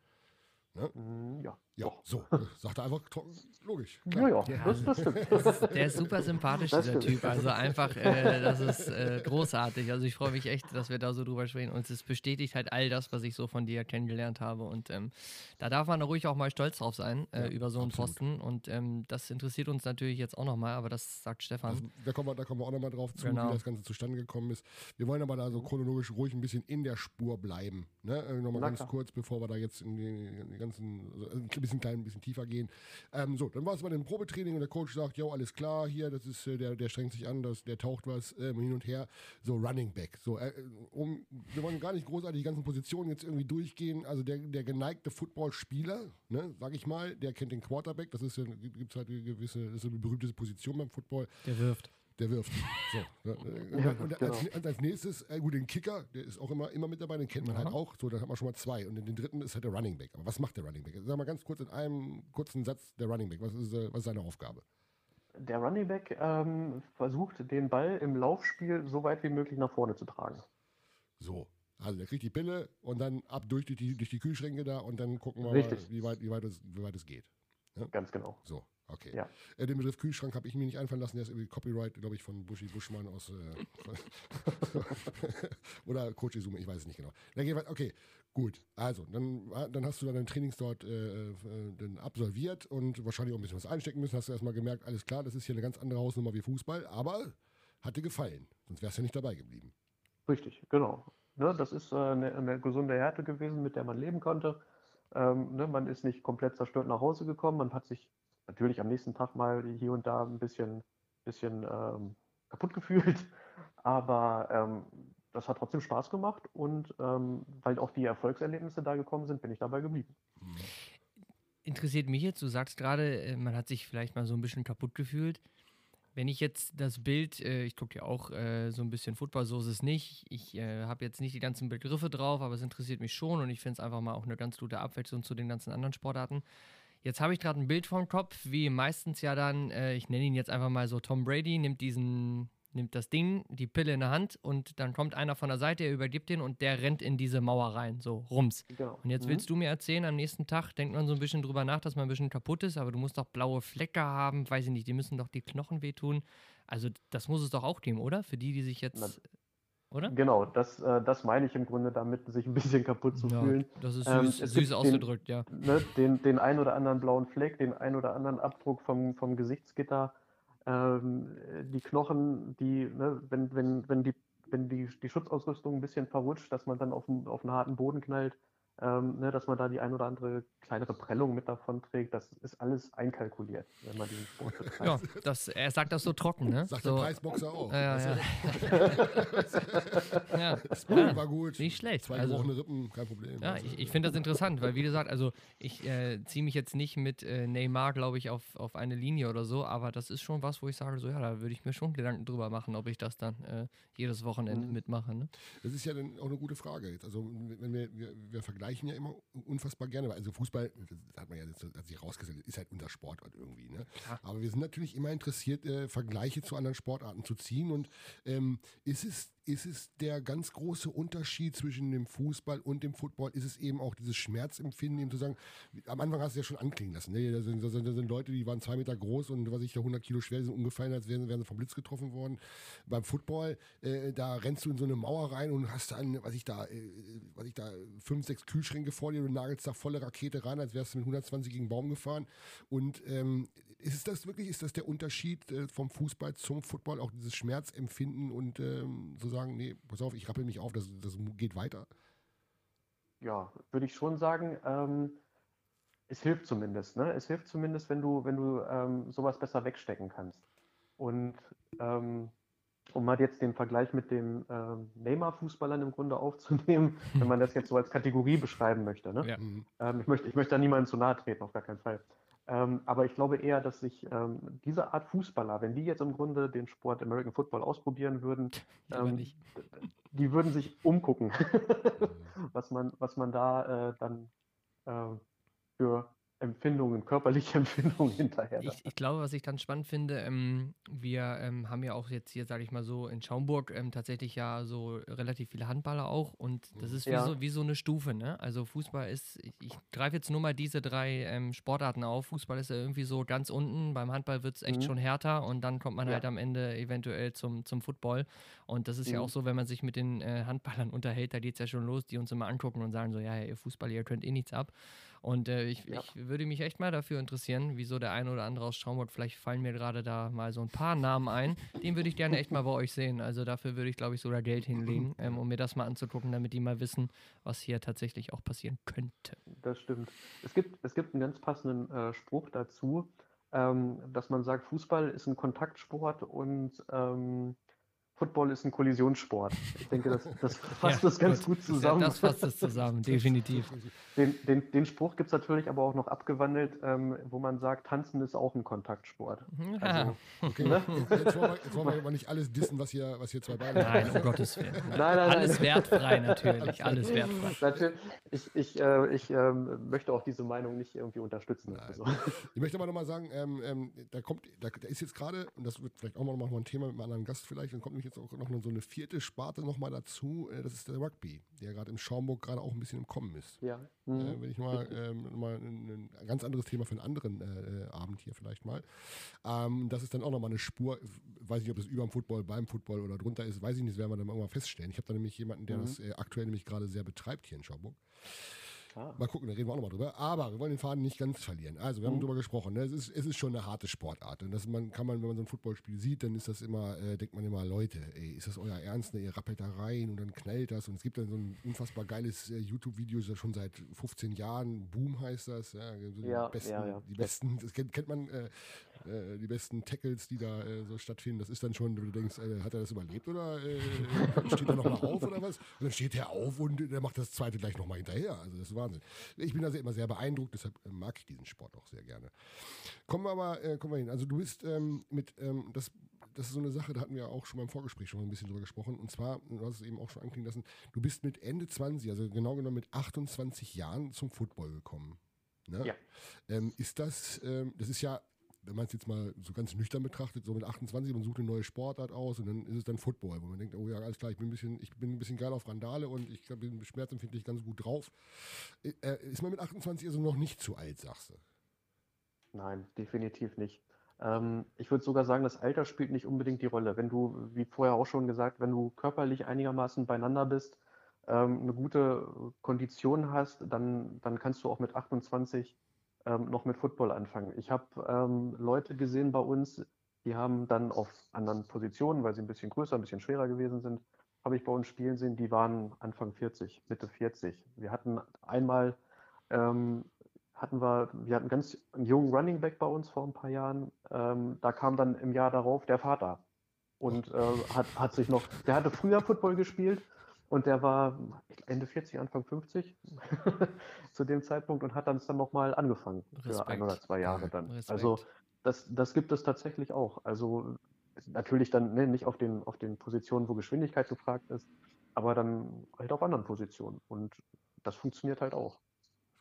Mm, Ja, Ja, so, sagt er einfach trocken, logisch. Ja, ja, Ja. das, das stimmt. Der ist super sympathisch, dieser. Typ. Also einfach, äh, das ist äh, großartig. Also ich freue mich echt, dass wir da so drüber sprechen. Und es bestätigt halt all das, was ich so von dir kennengelernt habe. Und ähm, da darf man ruhig auch mal stolz drauf sein, äh, Ja, über so einen absolut. Posten. Und ähm, das interessiert uns natürlich jetzt auch nochmal, aber das sagt Stefan. Das, da, kommen wir, da kommen wir auch nochmal drauf zu, Genau. wie das Ganze zustande gekommen ist. Wir wollen aber da so chronologisch ruhig ein bisschen in der Spur bleiben. Ne? Äh, nochmal Na ganz klar. kurz, bevor wir da jetzt in die, in die ganzen, also ein bisschen klein, ein bisschen tiefer gehen. Ähm, so, dann war es bei dem Probetraining und der Coach sagt, jo, alles klar, hier, das ist, äh, der, der strengt sich an, das, der taucht was ähm, hin und her. So, Running Back. So, äh, um, wir wollen gar nicht großartig die ganzen Positionen jetzt irgendwie durchgehen. Also der, der geneigte Footballspieler, ne, sag ich mal, der kennt den Quarterback. Das ist ja, gibt es halt eine gewisse, das ist eine berühmte Position beim Football. Der wirft. Der wirft. So, ne? und, Ja, und, genau. als, und als nächstes, äh, gut, den Kicker, der ist auch immer, immer mit dabei, den kennt man halt Aha. auch. So, dann hat man schon mal zwei. Und den dritten ist halt der Running Back. Aber was macht der Running Back? Sag mal ganz kurz in einem kurzen Satz der Running Back. Was ist, äh, was ist seine Aufgabe? Der Running Back ähm, versucht, den Ball im Laufspiel so weit wie möglich nach vorne zu tragen. So. Also der kriegt die Pille und dann ab durch die, durch die Kühlschränke da und dann gucken wir Richtig. mal, wie weit, wie, weit es, wie weit es geht. Ganz genau. So, okay. Ja. Äh, den Begriff Kühlschrank habe ich mir nicht einfallen lassen. Der ist irgendwie Copyright, glaube ich, von Buschi Buschmann aus. Äh, oder Coach Izume, ich weiß es nicht genau. Dann okay, gut. Also, dann, dann hast du deine Trainings dort äh, äh, dann absolviert und wahrscheinlich auch ein bisschen was einstecken müssen. Hast du erstmal gemerkt, alles klar, das ist hier eine ganz andere Hausnummer wie Fußball, aber hat dir gefallen. Sonst wärst du ja nicht dabei geblieben. Richtig, genau. Ne, das ist äh, eine, eine gesunde Härte gewesen, mit der man leben konnte. Ähm, ne, man ist nicht komplett zerstört nach Hause gekommen. Man hat sich natürlich am nächsten Tag mal hier und da ein bisschen, bisschen ähm, kaputt gefühlt. Aber ähm, das hat trotzdem Spaß gemacht und ähm, weil auch die Erfolgserlebnisse da gekommen sind, bin ich dabei geblieben. interessiert mich jetzt, du sagst gerade, äh, man hat sich vielleicht mal so ein bisschen kaputt gefühlt. Wenn ich jetzt das Bild, äh, ich gucke ja auch äh, so ein bisschen Football, so ist es nicht. Ich äh, habe jetzt nicht die ganzen Begriffe drauf, aber es interessiert mich schon und ich finde es einfach mal auch eine ganz gute Abwechslung zu den ganzen anderen Sportarten. Jetzt habe ich gerade ein Bild vom Kopf, wie meistens ja dann, äh, ich nenne ihn jetzt einfach mal so Tom Brady, nimmt diesen, nimmt das Ding, die Pille in der Hand und dann kommt einer von der Seite, er übergibt den und der rennt in diese Mauer rein, so rums. Genau. Und jetzt Mhm. willst du mir erzählen, am nächsten Tag denkt man so ein bisschen drüber nach, dass man ein bisschen kaputt ist, aber du musst doch blaue Flecke haben, weiß ich nicht, die müssen doch die Knochen wehtun. Also das muss es doch auch geben, oder? Für die, die sich jetzt, oder? Genau, das, äh, das meine ich im Grunde damit, sich ein bisschen kaputt zu Ja, fühlen. das ist Ähm, süß, es süß gibt den- ausgedrückt, ja. ne, den, den ein oder anderen blauen Fleck, den ein oder anderen Abdruck vom, vom Gesichtsgitter, ähm, die Knochen, die, ne, wenn, wenn, wenn die, wenn die, die Schutzausrüstung ein bisschen verrutscht, dass man dann auf, auf einen harten Boden knallt, ähm, ne, dass man da die ein oder andere kleinere Prellung mit davon trägt, das ist alles einkalkuliert, wenn man diesen Sport betreibt. Ja, das, er sagt das so trocken, ne? Sagt so, der Preisboxer auch. Ja, Weißt ja. ja. War gut. Nicht schlecht. Zwei Also- gebrochene Rippen, kein Problem. Ja, Also, ich, ich finde das interessant, weil wie gesagt, also ich äh, ziehe mich jetzt nicht mit äh, Neymar, glaube ich, auf, auf eine Linie oder so, aber das ist schon was, wo ich sage, so ja, da würde ich mir schon Gedanken drüber machen, ob ich das dann äh, jedes Wochenende Mhm. mitmache. Ne? Das ist ja dann auch eine gute Frage jetzt. Also wenn wir, wir, wir vergleichen ja immer unfassbar gerne, weil also Fußball, das hat man ja jetzt hat sich rausgestellt, ist halt unser Sportart irgendwie. Ne? Aber wir sind natürlich immer interessiert, äh, Vergleiche zu anderen Sportarten zu ziehen. Und ähm, ist es ist es der ganz große Unterschied zwischen dem Fußball und dem Football? Ist es eben auch dieses Schmerzempfinden, eben zu sagen, am Anfang hast du ja schon anklingen lassen. Ne? Da, sind, da, sind, da sind Leute, die waren zwei Meter groß und was ich da 100 Kilo schwer, sind umgefallen, als wären, wären sie vom Blitz getroffen worden. Beim Football, äh, da rennst du in so eine Mauer rein und hast dann, was ich da, äh, was ich da, fünf, sechs Kühlschränke vor dir und nagelst da volle Rakete rein, als wärst du mit 120 gegen Baum gefahren. Und ähm, ist das wirklich, ist das der Unterschied äh, vom Fußball zum Football, auch dieses Schmerzempfinden und ähm, so sagen, nee, pass auf, ich rappel mich auf, das, das geht weiter? Ja, würde ich schon sagen. Ähm, es hilft zumindest, ne? Es hilft zumindest, wenn du, wenn du ähm, sowas besser wegstecken kannst. Und ähm, um mal jetzt den Vergleich mit den ähm, Neymar-Fußballern im Grunde aufzunehmen, wenn man das jetzt so als Kategorie beschreiben möchte. Ne? Ja. Mhm. Ähm, ich, möchte, ich möchte da niemandem zu nahe treten, auf gar keinen Fall. Ähm, aber ich glaube eher, dass sich ähm, diese Art Fußballer, wenn die jetzt im Grunde den Sport American Football ausprobieren würden, ähm, die würden sich umgucken, was man, was man da äh, dann äh, für Empfindungen, körperliche Empfindungen hinterher. Ich, ich glaube, was ich dann spannend finde, ähm, wir ähm, haben ja auch jetzt hier, sage ich mal so, in Schaumburg ähm, tatsächlich ja so relativ viele Handballer auch und das ist wie, Ja. so, wie so eine Stufe, ne? Also Fußball ist, ich, ich greife jetzt nur mal diese drei ähm, Sportarten auf. Fußball ist ja irgendwie so ganz unten, beim Handball wird es echt Mhm. schon härter und dann kommt man Ja. halt am Ende eventuell zum, zum Football und das ist ja Mhm. auch so, wenn man sich mit den äh, Handballern unterhält, da geht es ja schon los, die uns immer angucken und sagen so, ja, ja, ihr Fußballer, ihr könnt eh nichts ab. Und äh, ich, Ja. ich würde mich echt mal dafür interessieren, wieso der ein oder andere aus Schaumburg, vielleicht fallen mir gerade da mal so ein paar Namen ein. Den würde ich gerne echt mal bei euch sehen. Also dafür würde ich, glaube ich, sogar Geld hinlegen, ähm, um mir das mal anzugucken, damit die mal wissen, was hier tatsächlich auch passieren könnte. Das stimmt. Es gibt, es gibt einen ganz passenden äh, Spruch dazu, ähm, dass man sagt, Fußball ist ein Kontaktsport und ähm, Football ist ein Kollisionssport. Ich denke, das, das fasst Ja, das ganz gut. gut zusammen. Das fasst es zusammen, definitiv. Den, den, den Spruch gibt es natürlich aber auch noch abgewandelt, ähm, wo man sagt, Tanzen ist auch ein Kontaktsport. Ja. Also, Okay, Ne? jetzt, wollen wir, jetzt wollen wir aber nicht alles dissen, was hier, was hier zwei Beine Nein, um Gottes Willen. Nein, nein, nein. Alles wertfrei natürlich, alles wertfrei. natürlich, ich, ich, äh, ich ähm, möchte auch diese Meinung nicht irgendwie unterstützen. Nein. Also. Ich möchte aber nochmal sagen, ähm, ähm, da kommt, da, da ist jetzt gerade, und das wird vielleicht auch noch mal ein Thema mit einem anderen Gast vielleicht, dann kommt nämlich jetzt auch noch so eine vierte Sparte nochmal dazu, äh, das ist der Rugby, der gerade im Schaumburg gerade auch ein bisschen im Kommen ist. Ja. Äh, Mhm. wenn ich mal, ähm, mal ein, ein ganz anderes Thema für einen anderen äh, äh, Abend hier vielleicht mal. Ähm, das ist dann auch nochmal eine Spur, weiß nicht, ob das über dem Football, beim Football oder drunter ist, weiß ich nicht, das werden wir dann irgendwann feststellen. Ich habe da nämlich jemanden, der Mhm. das äh, aktuell nämlich gerade sehr betreibt hier in Schaumburg. Ah. Mal gucken, da reden wir auch nochmal drüber. Aber wir wollen den Faden nicht ganz verlieren. Also, wir haben Mhm. drüber gesprochen. Ne? Es, ist, es ist schon eine harte Sportart. Und das man, kann man, wenn man so ein Footballspiel sieht, dann ist das immer, äh, denkt man immer, Leute, ey, ist das euer Ernst? Ne? Ihr rappelt da rein und dann knallt das. Und es gibt dann so ein unfassbar geiles äh, YouTube-Video, das schon seit 15 Jahren. Boom heißt das. Ja, so die Ja, besten, ja, ja. Die besten, das kennt, kennt man, äh, äh, die besten Tackles, die da äh, so stattfinden. Das ist dann schon, du denkst, äh, hat er das überlebt oder äh, steht er nochmal auf oder was? Und dann steht er auf und der macht das zweite gleich nochmal hinterher. Also das ist Wahnsinn. Ich bin da immer sehr beeindruckt, deshalb äh, mag ich diesen Sport auch sehr gerne. Kommen wir aber, kommen wir hin. Also du bist ähm, mit, ähm, das, das ist so eine Sache, da hatten wir auch schon beim Vorgespräch schon mal ein bisschen drüber gesprochen. Und zwar, du hast es eben auch schon anklingen lassen, du bist mit Ende 20, also genau genommen mit 28 Jahren zum Football gekommen. Ne? Ja. Ähm, ist das, ähm, das ist ja, wenn man es jetzt mal so ganz nüchtern betrachtet, so mit 28, man sucht eine neue Sportart aus und dann ist es dann Football, wo man denkt, oh ja, alles klar, ich bin ein bisschen, ich bin ein bisschen geil auf Randale und ich bin schmerzempfindlich ganz gut drauf. Äh, äh, ist man mit 28 also noch nicht zu alt, sagst du? Nein, definitiv nicht. Ähm, ich würde sogar sagen, das Alter spielt nicht unbedingt die Rolle. Wenn du, wie vorher auch schon gesagt, wenn du körperlich einigermaßen beieinander bist, ähm, eine gute Kondition hast, dann, dann kannst du auch mit 28 ähm, noch mit Football anfangen. Ich habe ähm, Leute gesehen bei uns, die haben dann auf anderen Positionen, weil sie ein bisschen größer, ein bisschen schwerer gewesen sind, habe ich bei uns spielen sehen, die waren Anfang 40, Mitte 40. Wir hatten einmal ähm, hatten wir, wir hatten ganz einen jungen Running Back bei uns vor ein paar Jahren. Ähm, da kam dann im Jahr darauf der Vater und äh, hat, hat sich noch, der hatte früher Football gespielt und der war Ende 40, Anfang 50 zu dem Zeitpunkt und hat dann es dann nochmal angefangen für Respekt. ein oder zwei Jahre dann. Respekt. Also das, das gibt es tatsächlich auch. Also natürlich dann ne, nicht auf den, auf den Positionen, wo Geschwindigkeit gefragt ist, aber dann halt auf anderen Positionen. Und das funktioniert halt auch.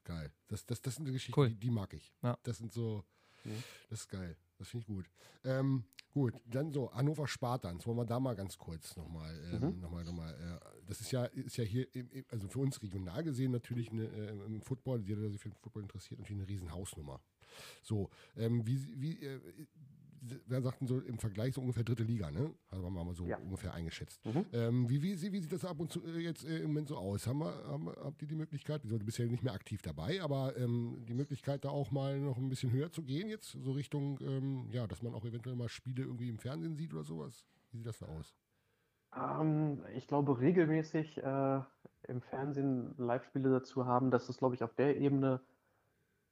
Geil. Das, das, das sind die Geschichten, Cool. die, die mag ich. Ja. Das sind so, das ist geil. Das finde ich gut. Ähm, gut, dann so, Hannover Spartans, wollen wir da mal ganz kurz nochmal, ähm, Mhm. nochmal, nochmal, äh, das ist ja, ist ja hier, also für uns regional gesehen natürlich eine, äh, im Football, jeder, der sich für den Football interessiert, natürlich eine riesen Hausnummer. So, ähm, wie, wie, äh, wer sagt denn so im Vergleich so ungefähr dritte Liga, ne? Also haben wir mal so Ja. ungefähr eingeschätzt. Mhm. Ähm, wie, wie, wie sieht das ab und zu äh, jetzt äh, im Moment so aus? Haben wir, haben, wir- habt ihr die Möglichkeit, du bist ja nicht mehr aktiv dabei, aber ähm, die Möglichkeit, da auch mal noch ein bisschen höher zu gehen jetzt, so Richtung, ähm, ja, dass man auch eventuell mal Spiele irgendwie im Fernsehen sieht oder sowas? Wie sieht das da aus? Ähm, ich glaube, regelmäßig äh, im Fernsehen Live-Spiele dazu haben, das ist, glaube ich, auf der Ebene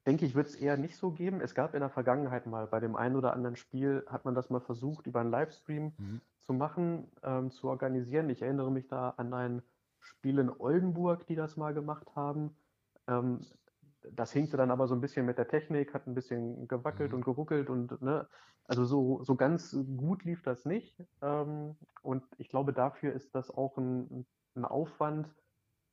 denke ich, wird es eher nicht so geben. Es gab in der Vergangenheit mal bei dem einen oder anderen Spiel, hat man das mal versucht, über einen Livestream mhm. zu machen, ähm, zu organisieren. Ich erinnere mich da an ein Spiel in Oldenburg, die das mal gemacht haben. Ähm, das hinkte dann aber so ein bisschen mit der Technik, hat ein bisschen gewackelt mhm. und geruckelt und ne, also so, so ganz gut lief das nicht. Ähm, und ich glaube, dafür ist das auch ein, ein Aufwand,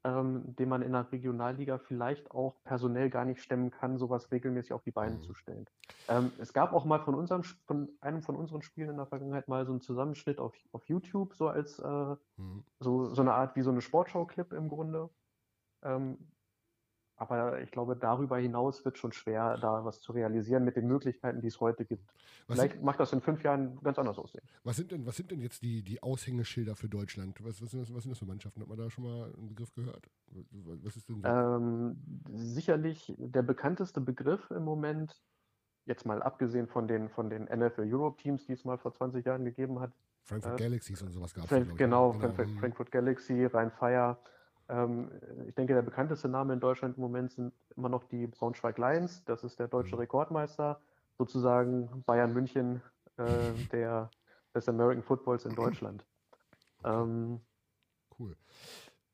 ähm, den man in der Regionalliga vielleicht auch personell gar nicht stemmen kann, sowas regelmäßig auf die Beine mhm. zu stellen. Ähm, es gab auch mal von unserem von einem von unseren Spielen in der Vergangenheit mal so einen Zusammenschnitt auf, auf YouTube, so als äh, mhm. so, so eine Art wie so eine Sportschau-Clip im Grunde. Ähm, aber ich glaube, darüber hinaus wird schon schwer, da was zu realisieren mit den Möglichkeiten, die es heute gibt. Was Vielleicht sind, macht das in fünf Jahren ganz anders aussehen. Was sind denn, was sind denn jetzt die, die Aushängeschilder für Deutschland? Was, was, sind das, was sind das für Mannschaften? Hat man da schon mal einen Begriff gehört? Was ist denn so? ähm, sicherlich der bekannteste Begriff im Moment, jetzt mal abgesehen von den, von den NFL Europe Teams, die es mal vor 20 Jahren gegeben hat. Frankfurt äh, Galaxies und sowas gab es. Frank, genau, genau, Frankfurt, Frankfurt Galaxy, Rhein-Fire. Ähm, ich denke, der bekannteste Name in Deutschland im Moment sind immer noch die Braunschweig Lions. Das ist der deutsche mhm. Rekordmeister, sozusagen Bayern München äh, der, des American Footballs in Deutschland. Ähm, cool.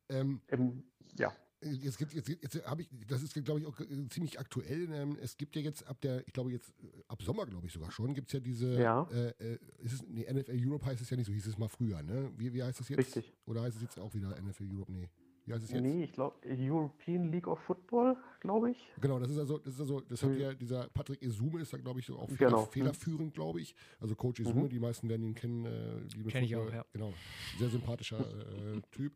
Ähm, im, ja. Jetzt gibt jetzt, jetzt habe ich, das ist glaube ich auch äh, ziemlich aktuell. Ähm, es gibt ja jetzt ab der, ich glaube jetzt äh, ab Sommer glaube ich sogar schon, gibt es ja diese, ja. Äh, äh, ist es, nee, NFL Europe heißt es ja nicht so, hieß es mal früher, ne? Wie, wie heißt es jetzt? Richtig. Oder heißt es jetzt auch wieder NFL Europe? Nee. Wie heißt es jetzt? Nee, ich glaube European League of Football, glaube ich. Genau, das ist also, das ist also, das hat ja dieser Patrick Esume ist da, glaube ich, so auch genau. federführend, glaube ich. Also Coach Esume, mhm. die meisten werden ihn kennen. Äh, Kenne ich auch, ja. Genau, sehr sympathischer äh, Typ.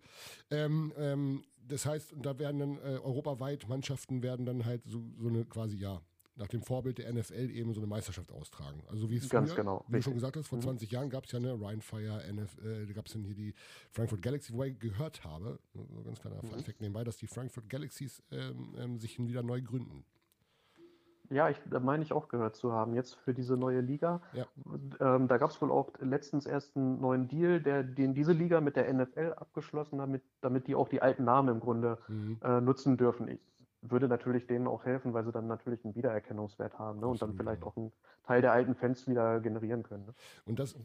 Ähm, ähm, das heißt, da werden dann äh, europaweit Mannschaften werden dann halt so, so eine quasi, ja, nach dem Vorbild der NFL eben so eine Meisterschaft austragen. Also wie es Ganz früher, genau, wie du schon gesagt hast, vor mhm. 20 Jahren gab es ja eine Ryan Fire, NF, äh, gab es dann hier die Frankfurt Galaxy, wo ich gehört habe, so ganz kleiner mhm. Fun nebenbei, dass die Frankfurt Galaxies ähm, ähm, sich wieder neu gründen. Ja, ich, da meine ich auch gehört zu haben, jetzt für diese neue Liga. Ja. Ähm, da gab es wohl auch letztens erst einen neuen Deal, der, den diese Liga mit der NFL abgeschlossen hat, damit, damit die auch die alten Namen im Grunde mhm. äh, nutzen dürfen. Ich, würde natürlich denen auch helfen, weil sie dann natürlich einen Wiedererkennungswert haben ne? und dann vielleicht auch einen Teil der alten Fans wieder generieren können. Ne? Und das,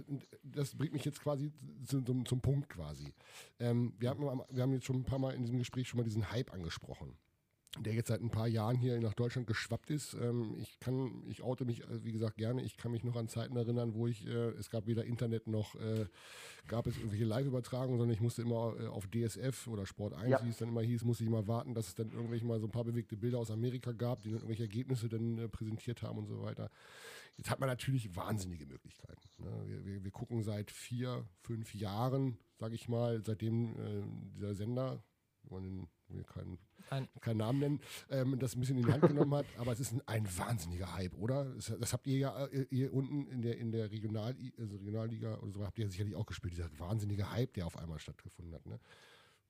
das bringt mich jetzt quasi zum, zum, Punkt quasi. Ähm, wir, haben, wir haben jetzt schon ein paar Mal in diesem Gespräch schon mal diesen Hype angesprochen der jetzt seit ein paar Jahren hier nach Deutschland geschwappt ist. Ähm, ich kann, ich oute mich, äh, wie gesagt, gerne. Ich kann mich noch an Zeiten erinnern, wo ich, äh, es gab weder Internet noch äh, gab es irgendwelche Live-Übertragungen, sondern ich musste immer äh, auf DSF oder Sport 1, ja. wie es dann immer hieß, musste ich immer warten, dass es dann irgendwelche mal so ein paar bewegte Bilder aus Amerika gab, die dann irgendwelche Ergebnisse dann äh, präsentiert haben und so weiter. Jetzt hat man natürlich wahnsinnige Möglichkeiten. Ne? Wir, wir, wir, gucken seit vier, fünf Jahren, sage ich mal, seitdem äh, dieser Sender, man will keinen, keinen Namen nennen, ähm, das ein bisschen in die Hand genommen hat. Aber es ist ein, ein wahnsinniger Hype, oder? Das, das, habt ihr ja äh, ihr unten in der, in der Regional, also Regionalliga oder so, habt ihr sicherlich auch gespielt, dieser wahnsinnige Hype, der auf einmal stattgefunden hat, ne?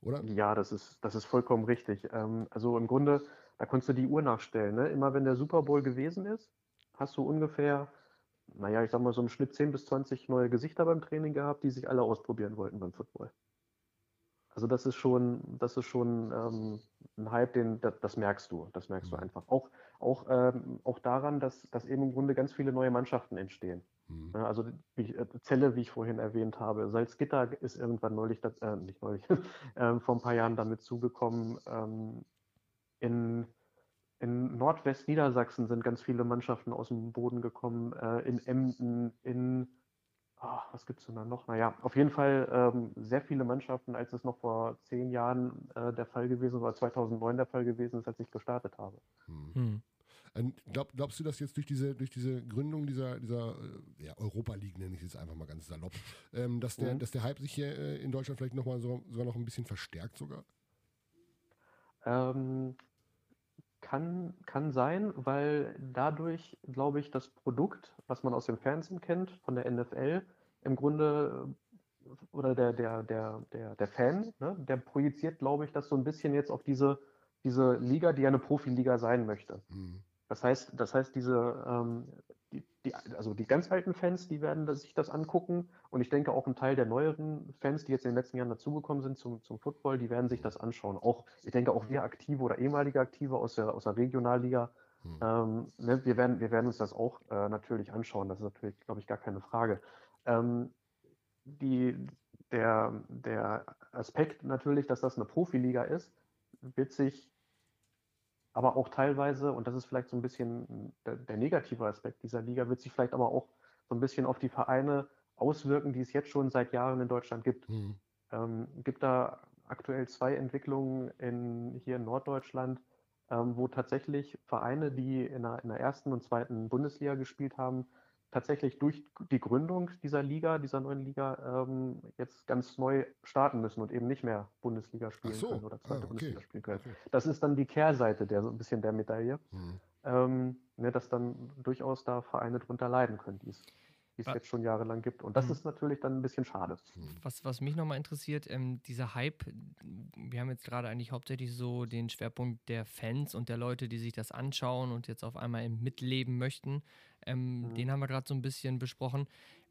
Oder? Ja, das ist, das ist vollkommen richtig. Ähm, also im Grunde, da konntest du die Uhr nachstellen. Ne? Immer wenn der Super Bowl gewesen ist, hast du ungefähr, naja, ich sag mal so im Schnitt 10 bis 20 neue Gesichter beim Training gehabt, die sich alle ausprobieren wollten beim Football. Also das ist schon, das ist schon ähm, ein Hype, den das, das, merkst du, das merkst mhm. du einfach. Auch, auch, ähm, auch daran, dass, dass eben im Grunde ganz viele neue Mannschaften entstehen. Mhm. Also wie, äh, Zelle, wie ich vorhin erwähnt habe. Salzgitter ist irgendwann neulich, äh, nicht neulich, äh, vor ein paar Jahren damit zugekommen. Ähm, in, in Nordwestniedersachsen sind ganz viele Mannschaften aus dem Boden gekommen. Äh, in Emden, in oh, was gibt es denn da noch? Naja, auf jeden Fall ähm, sehr viele Mannschaften, als es noch vor zehn Jahren äh, der Fall gewesen war, 2009 der Fall gewesen ist, als ich gestartet habe. Hm. hm. Glaub, glaubst du, dass jetzt durch diese, durch diese Gründung dieser, dieser äh, ja, Europa League, nenne ich es jetzt einfach mal ganz salopp, ähm, dass, der, mhm. dass der Hype sich hier äh, in Deutschland vielleicht nochmal so, sogar noch ein bisschen verstärkt sogar? Ähm, kann, kann sein, weil dadurch, glaube ich, das Produkt, was man aus dem Fernsehen kennt, von der NFL, im Grunde oder der, der, der, der, der Fan, ne, der projiziert, glaube ich, das so ein bisschen jetzt auf diese, diese Liga, die ja eine Profiliga sein möchte. Mhm. Das heißt, das heißt, diese, ähm, die, also die ganz alten Fans, die werden sich das angucken und ich denke auch ein Teil der neueren Fans, die jetzt in den letzten Jahren dazugekommen sind zum, zum Football, die werden sich das anschauen. Auch, ich denke auch wir Aktive oder ehemalige Aktive aus der, aus der Regionalliga Hm. Ähm, ne, wir, werden, wir werden uns das auch äh, natürlich anschauen. Das ist natürlich, glaube ich, gar keine Frage. Ähm, die, der, der Aspekt natürlich, dass das eine Profiliga ist, wird sich aber auch teilweise, und das ist vielleicht so ein bisschen der, der, negative Aspekt dieser Liga, wird sich vielleicht aber auch so ein bisschen auf die Vereine auswirken, die es jetzt schon seit Jahren in Deutschland gibt. Mhm. Ähm, gibt da aktuell zwei Entwicklungen in, hier in Norddeutschland, ähm, wo tatsächlich Vereine, die in der, in der ersten und zweiten Bundesliga gespielt haben, tatsächlich durch die Gründung dieser Liga, dieser neuen Liga, ähm, jetzt ganz neu starten müssen und eben nicht mehr Bundesliga spielen so. können oder zweite ah, okay. Bundesliga spielen können. Okay. Das ist dann die Kehrseite der so ein bisschen der Medaille, hm. ähm, ne, dass dann durchaus da Vereine drunter leiden können, die es die es ah. jetzt schon jahrelang gibt. Und das mhm. ist natürlich dann ein bisschen schade. Hm. Was, was mich nochmal interessiert, ähm, dieser Hype, wir haben jetzt gerade eigentlich hauptsächlich so den Schwerpunkt der Fans und der Leute, die sich das anschauen und jetzt auf einmal mitleben möchten. Ähm, mhm. Den haben wir gerade so ein bisschen besprochen.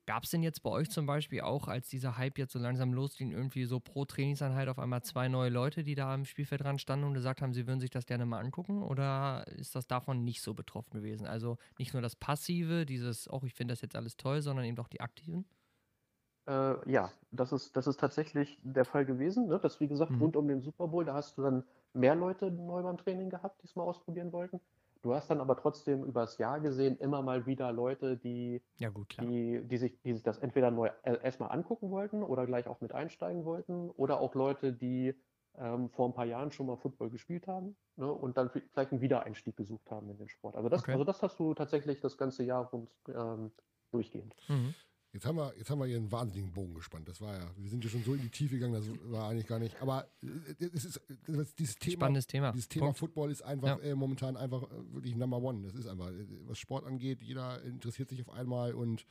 Gab es denn jetzt bei euch zum Beispiel auch, als dieser Hype jetzt so langsam losging, irgendwie so pro Trainingseinheit auf einmal zwei neue Leute, die da am Spielfeld dran standen und gesagt haben, sie würden sich das gerne mal angucken? Oder ist das davon nicht so betroffen gewesen? Also nicht nur das Passive, dieses, oh, ich finde das jetzt alles toll, sondern eben auch die Aktiven? Äh, ja, das ist, das ist tatsächlich der Fall gewesen. Ne? Das, wie gesagt, mhm. rund um den Super Bowl, da hast du dann mehr Leute neu beim Training gehabt, die es mal ausprobieren wollten. Du hast dann aber trotzdem übers Jahr gesehen immer mal wieder Leute, die, ja gut, die, die, sich, die sich das entweder neu äh, erstmal angucken wollten oder gleich auch mit einsteigen wollten oder auch Leute, die ähm, vor ein paar Jahren schon mal Football gespielt haben ne, und dann vielleicht einen Wiedereinstieg gesucht haben in den Sport. Also das, okay. also das hast du tatsächlich das ganze Jahr rund ähm, durchgehend. Mhm. Jetzt haben wir, jetzt haben wir hier einen wahnsinnigen Bogen gespannt. Das war ja, wir sind ja schon so in die Tiefe gegangen, das war eigentlich gar nicht. Aber äh, es ist dieses Thema, spannendes Thema. Dieses Thema Punkt. Football ist einfach ja. äh, momentan einfach äh, wirklich Number One. Das ist einfach, äh, was Sport angeht, jeder interessiert sich auf einmal und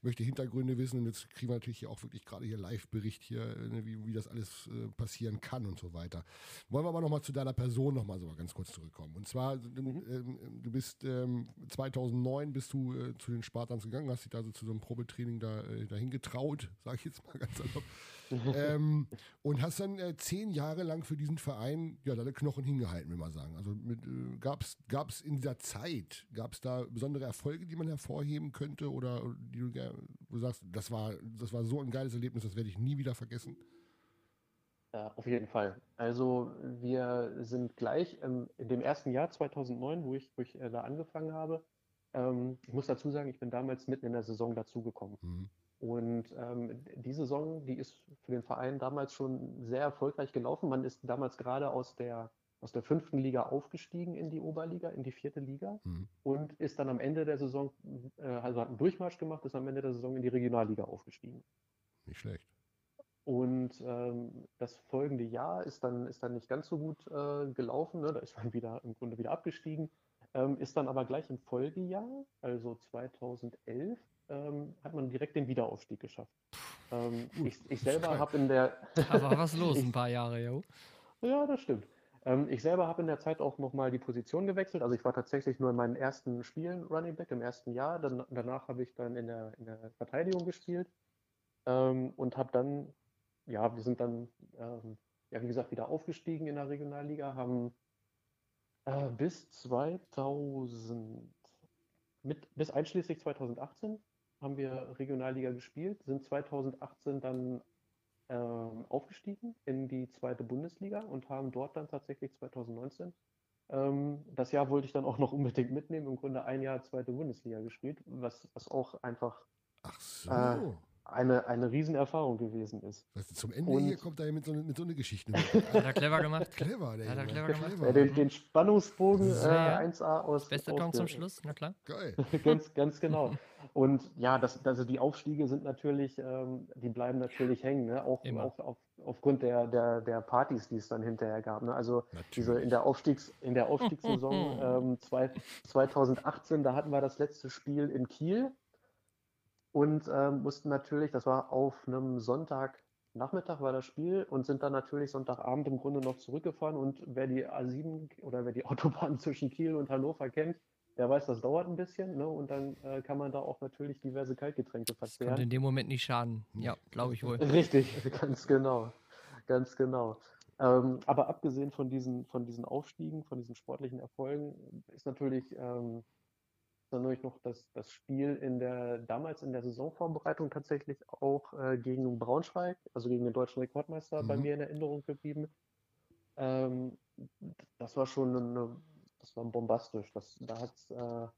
möchte Hintergründe wissen. Und jetzt kriegen wir natürlich hier auch wirklich gerade hier Live-Bericht hier, ne, wie, wie das alles äh, passieren kann und so weiter. Wollen wir aber nochmal zu deiner Person nochmal so ganz kurz zurückkommen. Und zwar, mhm. ähm, du bist ähm, 2009 bist du zu den Spartans gegangen, hast dich da so zu so einem Probetraining Training da, äh, dahin getraut, sage ich jetzt mal ganz salopp. ähm, und hast dann äh, zehn Jahre lang für diesen Verein ja deine Knochen hingehalten, will man sagen. Also äh, gab es in dieser Zeit, gab es da besondere Erfolge, die man hervorheben könnte oder die du, du sagst, das war, das war so ein geiles Erlebnis, das werde ich nie wieder vergessen? Ja, auf jeden Fall. Also wir sind gleich ähm, in dem ersten Jahr 2009, wo ich, wo ich äh, da angefangen habe, ähm, ich muss dazu sagen, ich bin damals mitten in der Saison dazugekommen. Mhm. Und ähm, die Saison, die ist für den Verein damals schon sehr erfolgreich gelaufen. Man ist damals gerade aus der, aus der fünften Liga aufgestiegen in die Oberliga, in die vierte Liga mhm. und ist dann am Ende der Saison, äh, also hat einen Durchmarsch gemacht, ist am Ende der Saison in die Regionalliga aufgestiegen. Nicht schlecht. Und ähm, das folgende Jahr ist dann, ist dann nicht ganz so gut äh, gelaufen. Ne? Da ist man wieder im Grunde wieder abgestiegen. Ähm, ist dann aber gleich im Folgejahr, also 2011, ähm, hat man direkt den Wiederaufstieg geschafft. Ähm, ich, ich, selber habe in der. Da war was los, ein paar Jahre, jo. Ja, das stimmt. Ähm, ich selber habe in der Zeit auch nochmal die Position gewechselt. Also ich war tatsächlich nur in meinen ersten Spielen Running Back im ersten Jahr. Dann, danach habe ich dann in der, in der Verteidigung gespielt ähm, und habe dann, ja, wir sind dann, ähm, ja, wie gesagt, wieder aufgestiegen in der Regionalliga, haben äh, bis 2000, mit, bis einschließlich 2018 haben wir Regionalliga gespielt, sind 2018 dann äh, aufgestiegen in die zweite Bundesliga und haben dort dann tatsächlich 2019 ähm, das Jahr wollte ich dann auch noch unbedingt mitnehmen. Im Grunde ein Jahr zweite Bundesliga gespielt, was, was auch einfach Ach so. äh, eine, eine Riesenerfahrung gewesen ist. Weißt du, zum Ende und hier kommt er mit so, mit so einer Geschichte. Hat er clever gemacht. Clever, der Hat er clever gemacht. Clever. Den, den, Spannungsbogen äh, 1A aus. Beste Ton zum Schluss, na klar. Geil. ganz, ganz genau. Und ja, das, also die Aufstiege sind natürlich, ähm, die bleiben natürlich hängen, ne? auch, auch auf, aufgrund der, der, der Partys, die es dann hinterher gab. Ne? Also diese in der, Aufstiegs, in der Aufstiegssaison ähm, zwei, 2018, da hatten wir das letzte Spiel in Kiel und ähm, mussten natürlich, das war auf einem Sonntagnachmittag war das Spiel und sind dann natürlich Sonntagabend im Grunde noch zurückgefahren und wer die A7 oder wer die Autobahn zwischen Kiel und Hannover kennt, der weiß, das dauert ein bisschen ne? und dann äh, kann man da auch natürlich diverse Kaltgetränke verzehren. Das in dem Moment nicht schaden, ja, glaube ich wohl. Richtig, ganz genau, ganz genau. Ähm, aber abgesehen von diesen, von diesen Aufstiegen, von diesen sportlichen Erfolgen, ist natürlich, ähm, natürlich noch das, das Spiel in der, damals in der Saisonvorbereitung tatsächlich auch äh, gegen Braunschweig, also gegen den deutschen Rekordmeister, bei Mhm. mir in Erinnerung geblieben. Ähm, das war schon eine, das war bombastisch. Das, da hat's, äh,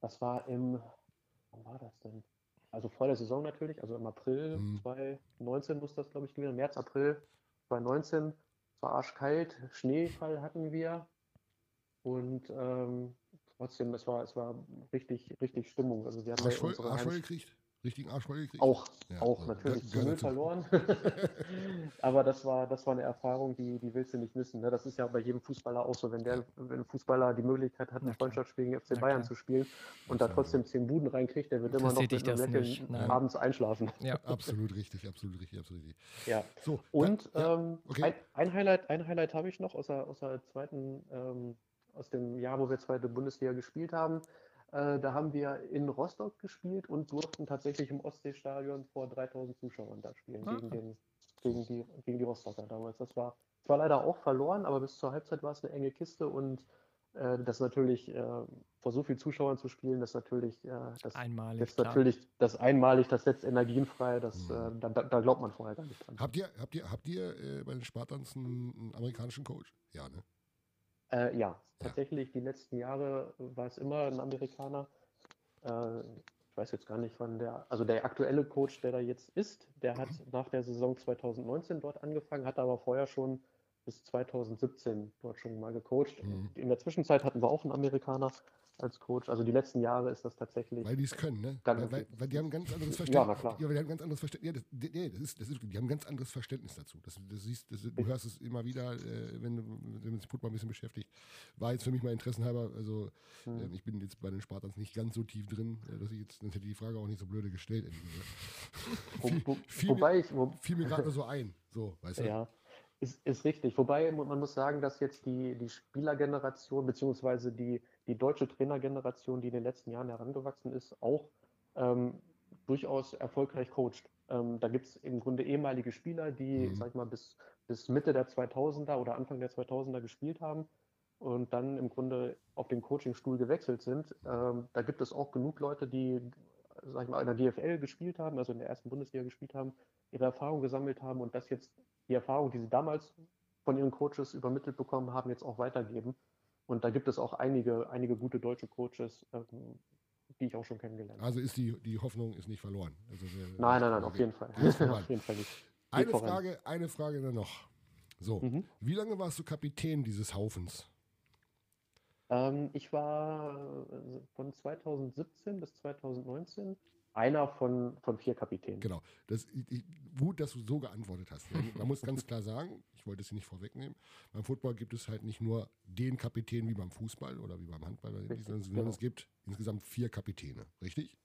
das war im, wann war das denn? Also vor der Saison natürlich, also im April Mhm. 2019 muss das, glaube ich, gewesen, März, April 2019. Es war arschkalt, Schneefall hatten wir und ähm, trotzdem, es war, es war richtig, richtig Stimmung. Also wir haben Arsch voll, unsere Arsch voll gekriegt? Richtigen Arsch voll gekriegt? auch, Ja, auch also, natürlich zu dazu. verloren. Aber das war, das war eine Erfahrung, die, die willst du nicht missen. Ne? Das ist ja bei jedem Fußballer auch so, wenn der, wenn ein Fußballer die Möglichkeit hat, Na ein klar. Freundschaftsspiel gegen FC Bayern zu spielen und da trotzdem zehn Buden reinkriegt, der wird immer noch mit einem Lächeln abends einschlafen. Ja. Absolut richtig, absolut richtig, absolut richtig. Ja. So, Und ja, ähm, okay. ein, ein Highlight, ein Highlight habe ich noch aus der, aus der zweiten, ähm, aus dem Jahr, wo wir zweite Bundesliga gespielt haben. Äh, da haben wir in Rostock gespielt und durften tatsächlich im Ostseestadion vor 3000 Zuschauern da spielen, Ah. gegen, den, gegen, die, gegen die Rostocker damals. Das war, das war leider auch verloren, aber bis zur Halbzeit war es eine enge Kiste und äh, das natürlich äh, vor so vielen Zuschauern zu spielen, das natürlich, äh, das Einmalig. setzt klar. natürlich das einmalig, das setzt Energien frei, das, Mhm. äh, da, da da glaubt man vorher gar nicht dran. habt ihr, habt ihr, habt ihr äh, bei den Spartans einen, einen amerikanischen Coach? Ja, ne? Äh, ja, tatsächlich die letzten Jahre war es immer ein Amerikaner. Äh, ich weiß jetzt gar nicht, wann der, also der aktuelle Coach, der da jetzt ist, der hat nach der Saison 2019 dort angefangen, hat aber vorher schon bis 2017 dort schon mal gecoacht. Mhm. In der Zwischenzeit hatten wir auch einen Amerikaner als Coach. Also die letzten Jahre ist das tatsächlich. Weil die es können, ne? Dann- Weil, weil, weil die haben ein ganz anderes Ja, Verständnis. na klar. Ja, weil die haben ganz anderes Verständnis. Ja, das, nee, das ist, das ist, die haben ein ganz anderes Verständnis dazu. Das, das siehst, das, du hörst es immer wieder, äh, wenn du wenn mit Football ein bisschen beschäftigt. War jetzt für mich mal interessenhalber, also Mhm. äh, ich bin jetzt bei den Spartans nicht ganz so tief drin, äh, dass ich jetzt, sonst hätte ich die Frage auch nicht so blöde gestellt. Wo, wo, fiel wobei ich, wo, fiel mir gerade nur so ein. So, weißt du? Ja, ist, ist richtig. Wobei man muss sagen, dass jetzt die, die Spielergeneration beziehungsweise die, die deutsche Trainergeneration, die in den letzten Jahren herangewachsen ist, auch ähm, durchaus erfolgreich coacht. Ähm, da gibt es im Grunde ehemalige Spieler, die, Mhm. sag ich mal, bis, bis Mitte der 2000er oder Anfang der 2000er gespielt haben und dann im Grunde auf den Coachingstuhl gewechselt sind. Ähm, da gibt es auch genug Leute, die, sag ich mal, in der DFL gespielt haben, also in der ersten Bundesliga gespielt haben, ihre Erfahrung gesammelt haben und das jetzt die Erfahrung, die sie damals von ihren Coaches übermittelt bekommen haben, jetzt auch weitergeben. Und da gibt es auch einige, einige gute deutsche Coaches, ähm, die ich auch schon kennengelernt habe. Also ist die, die Hoffnung ist nicht verloren. Also wir, Nein, nein, nein, auf jeden Fall. Auf jeden Fall nicht. Eine voran. Frage, eine Frage dann noch. So, Mhm. wie lange warst du Kapitän dieses Haufens? Ähm, ich war äh, von 2017 bis 2019 einer von, von vier Kapitänen. Genau. Das, ich, gut, dass du so geantwortet hast. Man muss ganz klar sagen, ich wollte es nicht vorwegnehmen, beim Football gibt es halt nicht nur den Kapitän wie beim Fußball oder wie beim Handball, Richtig, sondern genau. es gibt insgesamt vier Kapitäne, richtig?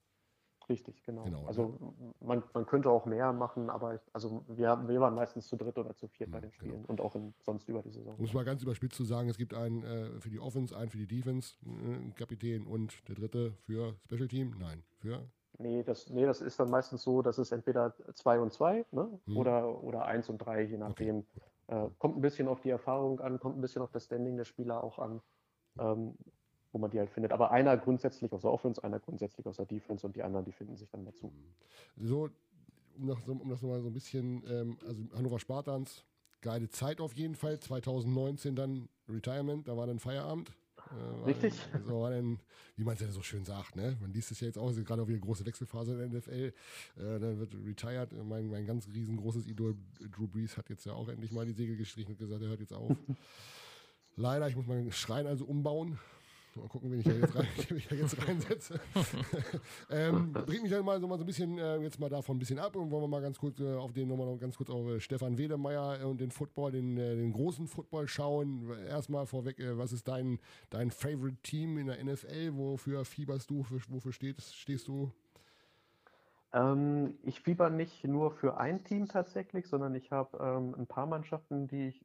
Richtig, genau. Genau, also man, man könnte auch mehr machen, aber ich, also wir, wir waren meistens zu dritt oder zu viert bei Mhm, den genau. Spielen und auch in, sonst über die Saison. Um es mal ganz überspitzt zu sagen, es gibt einen äh, für die Offense, einen für die Defense, äh, einen Kapitän und der dritte für Special Team? Nein, für Nee, das, nee, das ist dann meistens so, dass es entweder zwei und zwei ne? Mhm. oder, oder eins und drei, je nachdem. Äh, kommt ein bisschen auf die Erfahrung an, kommt ein bisschen auf das Standing der Spieler auch an, ähm, wo man die halt findet. Aber einer grundsätzlich aus der Offense, einer grundsätzlich aus der Defense und die anderen, die finden sich dann dazu. So, um das, um das nochmal so ein bisschen, ähm, also Hannover Spartans, geile Zeit auf jeden Fall. 2019 dann Retirement, da war dann Feierabend. Äh, Richtig. So dann, wie man es ja so schön sagt, ne? Man liest es ja jetzt auch, gerade auch wieder eine große Wechselphase in der NFL. Äh, dann wird retired. Mein, mein ganz riesengroßes Idol Drew Brees hat jetzt ja auch endlich mal die Segel gestrichen und gesagt, er hört jetzt auf. Leider, ich muss meinen Schrein also umbauen. Mal gucken, wen ich da jetzt, rein, ich da jetzt reinsetze. ähm, bringt mich dann mal so, mal so ein bisschen äh, jetzt mal davon ein bisschen ab und wollen wir mal ganz kurz äh, auf den nochmal noch ganz kurz auf äh, Stefan Wedemeyer und den Football, den, äh, den großen Football schauen. Erstmal vorweg, äh, was ist dein, dein Favorite Team in der NFL? Wofür fieberst du? Für, wofür stehst, stehst du? Ähm, ich fieber nicht nur für ein Team tatsächlich, sondern ich habe ähm, ein paar Mannschaften, die ich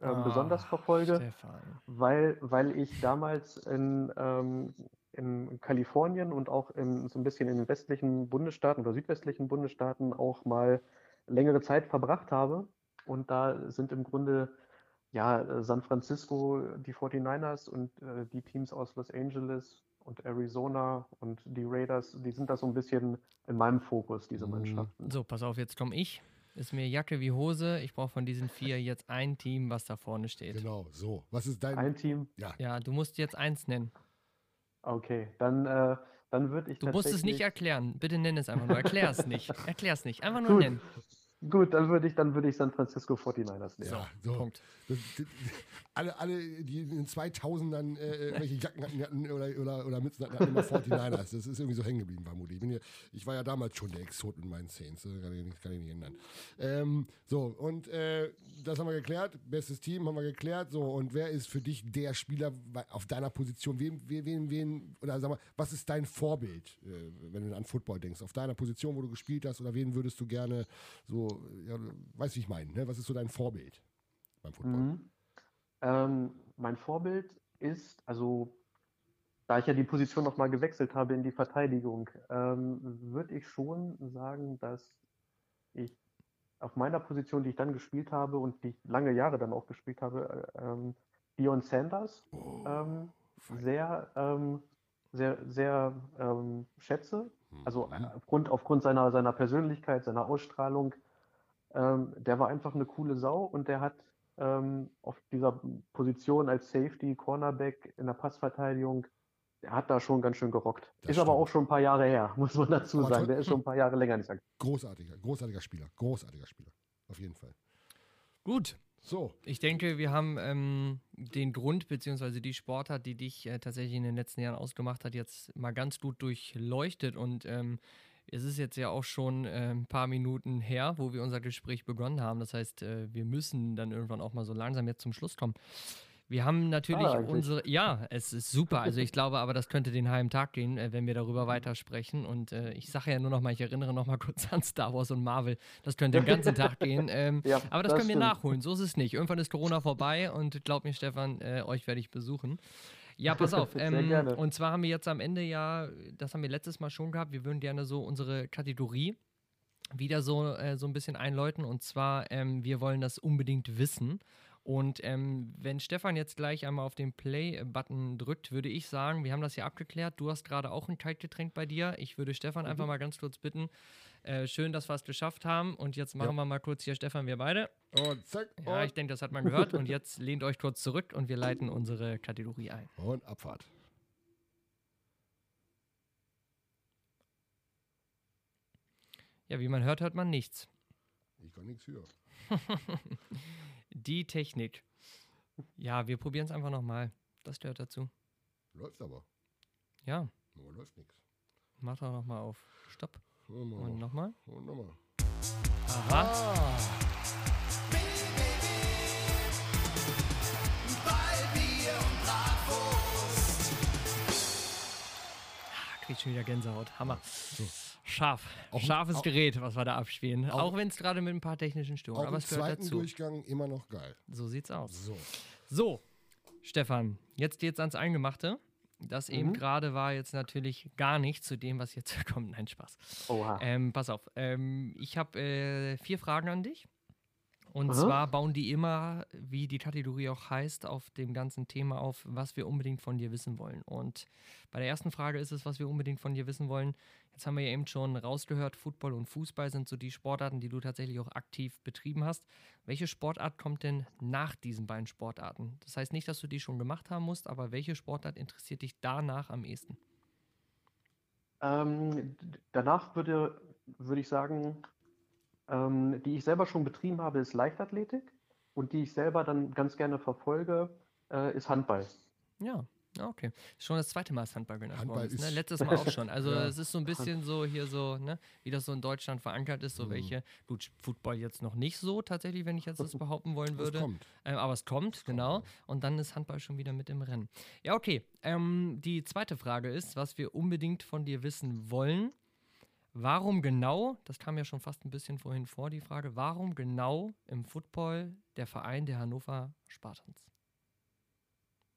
besonders Ah, verfolge. Stefan. weil, weil ich damals in, ähm, in Kalifornien und auch in, so ein bisschen in den westlichen Bundesstaaten oder südwestlichen Bundesstaaten auch mal längere Zeit verbracht habe und da sind im Grunde ja San Francisco, die 49ers und äh, die Teams aus Los Angeles und Arizona und die Raiders, die sind da so ein bisschen in meinem Fokus, diese mhm. Mannschaften. So, pass auf, jetzt komme ich. Ist mir Jacke wie Hose. Ich brauche von diesen vier jetzt ein Team, was da vorne steht. Genau, so. Was ist dein Ein Team? Ja. Ja, du musst jetzt eins nennen. Okay, dann, äh, dann würde ich. Du musst es nicht erklären. Bitte nenn es einfach nur. Erklär es nicht. Erklär es nicht. Einfach nur Gut. nennen. Gut, dann würde ich, dann ich San Francisco 49ers nehmen. So, so. Punkt. Alle, alle, die in den 2000ern äh, äh, welche Jacken hatten oder, oder, oder Mützen hatten, hatten immer 49ers. Das ist irgendwie so hängen geblieben, vermutlich. Ich, bin ja, ich war ja damals schon der Exot mit meinen Saints. Das kann ich nicht, kann ich nicht ändern. Ähm, so, und äh, das haben wir geklärt. Bestes Team haben wir geklärt. So, und wer ist für dich der Spieler auf deiner Position? Wen, wen, wen, oder sag mal, was ist dein Vorbild, äh, wenn du an Football denkst? Auf deiner Position, wo du gespielt hast, oder wen würdest du gerne so ja, weißt du, wie ich meine, ne? was ist so dein Vorbild beim Football? Mhm. Ähm, mein Vorbild ist, also da ich ja die Position nochmal gewechselt habe in die Verteidigung, ähm, würde ich schon sagen, dass ich auf meiner Position, die ich dann gespielt habe und die ich lange Jahre dann auch gespielt habe, äh, ähm, Dion Sanders oh, ähm, sehr, ähm, sehr, sehr ähm, schätze. Also mhm. aufgrund, aufgrund seiner, seiner Persönlichkeit, seiner Ausstrahlung, ähm, der war einfach eine coole Sau und der hat ähm, auf dieser Position als Safety, Cornerback in der Passverteidigung, der hat da schon ganz schön gerockt. Das ist stimmt. aber auch schon ein paar Jahre her, muss man dazu aber sagen. Der ist schon ein paar Jahre länger nicht aktiv. Großartiger, großartiger Spieler, großartiger Spieler. Auf jeden Fall. Gut. So. Ich denke, wir haben ähm, den Grund bzw. die Sportart, die dich äh, tatsächlich in den letzten Jahren ausgemacht hat, jetzt mal ganz gut durchleuchtet und ähm, es ist jetzt ja auch schon äh, ein paar Minuten her, wo wir unser Gespräch begonnen haben. Das heißt, äh, wir müssen dann irgendwann auch mal so langsam jetzt zum Schluss kommen. Wir haben natürlich ah, unsere, ja, es ist super. Also ich glaube aber, das könnte den halben Tag gehen, äh, wenn wir darüber weitersprechen. Und äh, ich sage ja nur noch mal, ich erinnere noch mal kurz an Star Wars und Marvel. Das könnte den ganzen Tag gehen. Ähm, ja, aber das, das können wir nachholen. So ist es nicht. Irgendwann ist Corona vorbei und glaub mir, Stefan, äh, euch werde ich besuchen. Ja, pass auf. Ähm, und zwar haben wir jetzt am Ende ja, das haben wir letztes Mal schon gehabt, wir würden gerne so unsere Kategorie wieder so, äh, so ein bisschen einläuten. Und zwar, ähm, wir wollen das unbedingt wissen. Und ähm, wenn Stefan jetzt gleich einmal auf den Play-Button drückt, würde ich sagen, wir haben das ja abgeklärt. Du hast gerade auch ein Kaltgetränk bei dir. Ich würde Stefan mhm. einfach mal ganz kurz bitten. Äh, schön, dass wir es geschafft haben. Und jetzt machen ja. wir mal kurz hier, Stefan, wir beide. Und zack. Und ja, ich denke, das hat man gehört. und jetzt lehnt euch kurz zurück und wir leiten unsere Kategorie ein. Und Abfahrt. Ja, wie man hört, hört man nichts. Ich kann nichts hören. Die Technik. Ja, wir probieren es einfach nochmal. Das gehört dazu. Läuft aber. Ja. Aber läuft nichts. Mach doch nochmal auf Stopp. Und nochmal. Und nochmal. Aha. Ah. kriegt schon wieder Gänsehaut. Hammer. So. Scharf. Auch, Scharfes auch, Gerät, was wir da abspielen. Auch, auch wenn es gerade mit ein paar technischen Störungen aber es gehört dazu. Durchgang immer noch geil. So sieht's aus. So. So, Stefan, jetzt geht's ans Eingemachte. Das mhm. eben gerade war jetzt natürlich gar nicht zu dem, was jetzt kommt. Nein, Spaß. Oha. Ähm, pass auf. Ähm, ich habe äh, vier Fragen an dich. Und Aha. zwar bauen die immer, wie die Kategorie auch heißt, auf dem ganzen Thema auf, was wir unbedingt von dir wissen wollen. Und bei der ersten Frage ist es, was wir unbedingt von dir wissen wollen. Jetzt haben wir ja eben schon rausgehört, Football und Fußball sind so die Sportarten, die du tatsächlich auch aktiv betrieben hast. Welche Sportart kommt denn nach diesen beiden Sportarten? Das heißt nicht, dass du die schon gemacht haben musst, aber welche Sportart interessiert dich danach am ehesten? Ähm, danach würde, würde ich sagen, ähm, die ich selber schon betrieben habe, ist Leichtathletik und die ich selber dann ganz gerne verfolge, äh, ist Handball. Ja, okay. Schon das zweite Mal, dass Handball genannt Handball worden ist. Ne? Letztes Mal auch schon. Also ja. es ist so ein bisschen so hier so, ne, wie das so in Deutschland verankert ist, so mhm. welche, gut, Football jetzt noch nicht so tatsächlich, wenn ich jetzt das behaupten wollen würde. Es kommt. Ähm, aber es kommt, es genau. Kommt. Und dann ist Handball schon wieder mit im Rennen. Ja, okay. Ähm, die zweite Frage ist, was wir unbedingt von dir wissen wollen. Warum genau, das kam ja schon fast ein bisschen vorhin vor, die Frage, warum genau im Football der Verein der Hannover Spartans?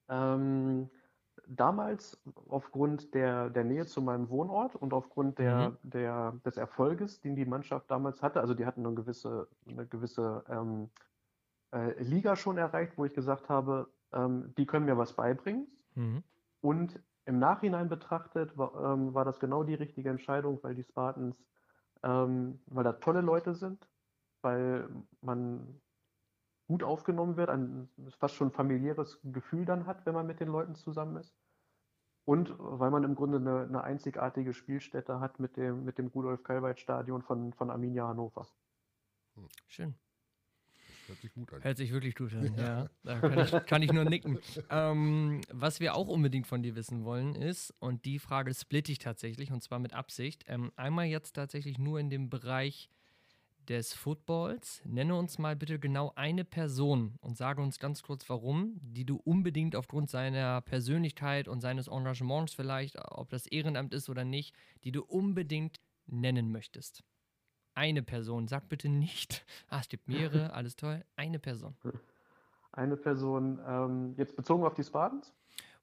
Ähm, damals aufgrund der, der Nähe zu meinem Wohnort und aufgrund der, Mhm. der, des Erfolges, den die Mannschaft damals hatte, also die hatten eine gewisse, eine gewisse ähm, äh, Liga schon erreicht, wo ich gesagt habe, ähm, die können mir was beibringen. Mhm. Und im Nachhinein betrachtet war, ähm, war das genau die richtige Entscheidung, weil die Spartans, ähm, weil da tolle Leute sind, weil man gut aufgenommen wird, ein fast schon familiäres Gefühl dann hat, wenn man mit den Leuten zusammen ist. Und weil man im Grunde eine, eine einzigartige Spielstätte hat mit dem, mit dem Rudolf-Kalweit-Stadion von, von Arminia Hannover. Schön. Das hört sich gut an. Hört sich wirklich gut an, ja. Da kann ich, kann ich nur nicken. Ähm, was wir auch unbedingt von dir wissen wollen ist, und die Frage splitte ich tatsächlich, und zwar mit Absicht, ähm, einmal jetzt tatsächlich nur in dem Bereich des Footballs. Nenne uns mal bitte genau eine Person und sage uns ganz kurz warum, die du unbedingt aufgrund seiner Persönlichkeit und seines Engagements vielleicht, ob das Ehrenamt ist oder nicht, die du unbedingt nennen möchtest. Eine Person, sag bitte nicht, ah, es gibt mehrere, alles toll, eine Person. Eine Person, ähm, jetzt bezogen auf die Spartans?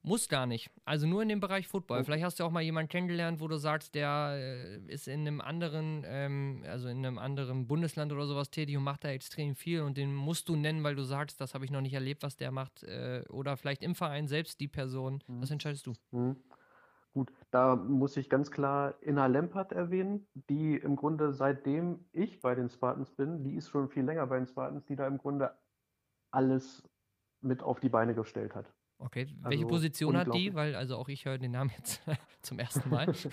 Muss gar nicht. Also nur in dem Bereich Football. Oh. Vielleicht hast du auch mal jemanden kennengelernt, wo du sagst, der äh, ist in einem anderen, ähm, also in einem anderen Bundesland oder sowas tätig und macht da extrem viel und den musst du nennen, weil du sagst, das habe ich noch nicht erlebt, was der macht. Äh, oder vielleicht im Verein selbst die Person. Mhm. Was entscheidest du? Hm. Gut, da muss ich ganz klar Inna Lempert erwähnen, die im Grunde seitdem ich bei den Spartans bin, die ist schon viel länger bei den Spartans, die da im Grunde alles mit auf die Beine gestellt hat. Okay, welche Also, Position hat die? Weil, also auch ich höre den Namen jetzt zum ersten Mal.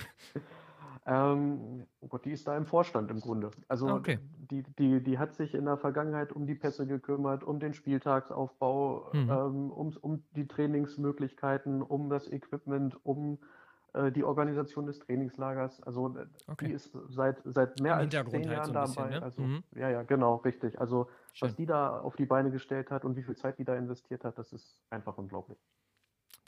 Ähm, oh Gott, die ist da im Vorstand im Grunde. Also okay. die, die, die hat sich in der Vergangenheit um die Pässe gekümmert, um den Spieltagsaufbau, Mhm. ähm, um, um die Trainingsmöglichkeiten, um das Equipment, um die Organisation des Trainingslagers. Also äh, Okay. die ist seit, seit mehr Im als Hintergrund zehn halt Jahren so ein bisschen, dabei. ne? Also, Mhm. ja, ja, genau, richtig. Also Schön. was die da auf die Beine gestellt hat und wie viel Zeit die da investiert hat, das ist einfach unglaublich.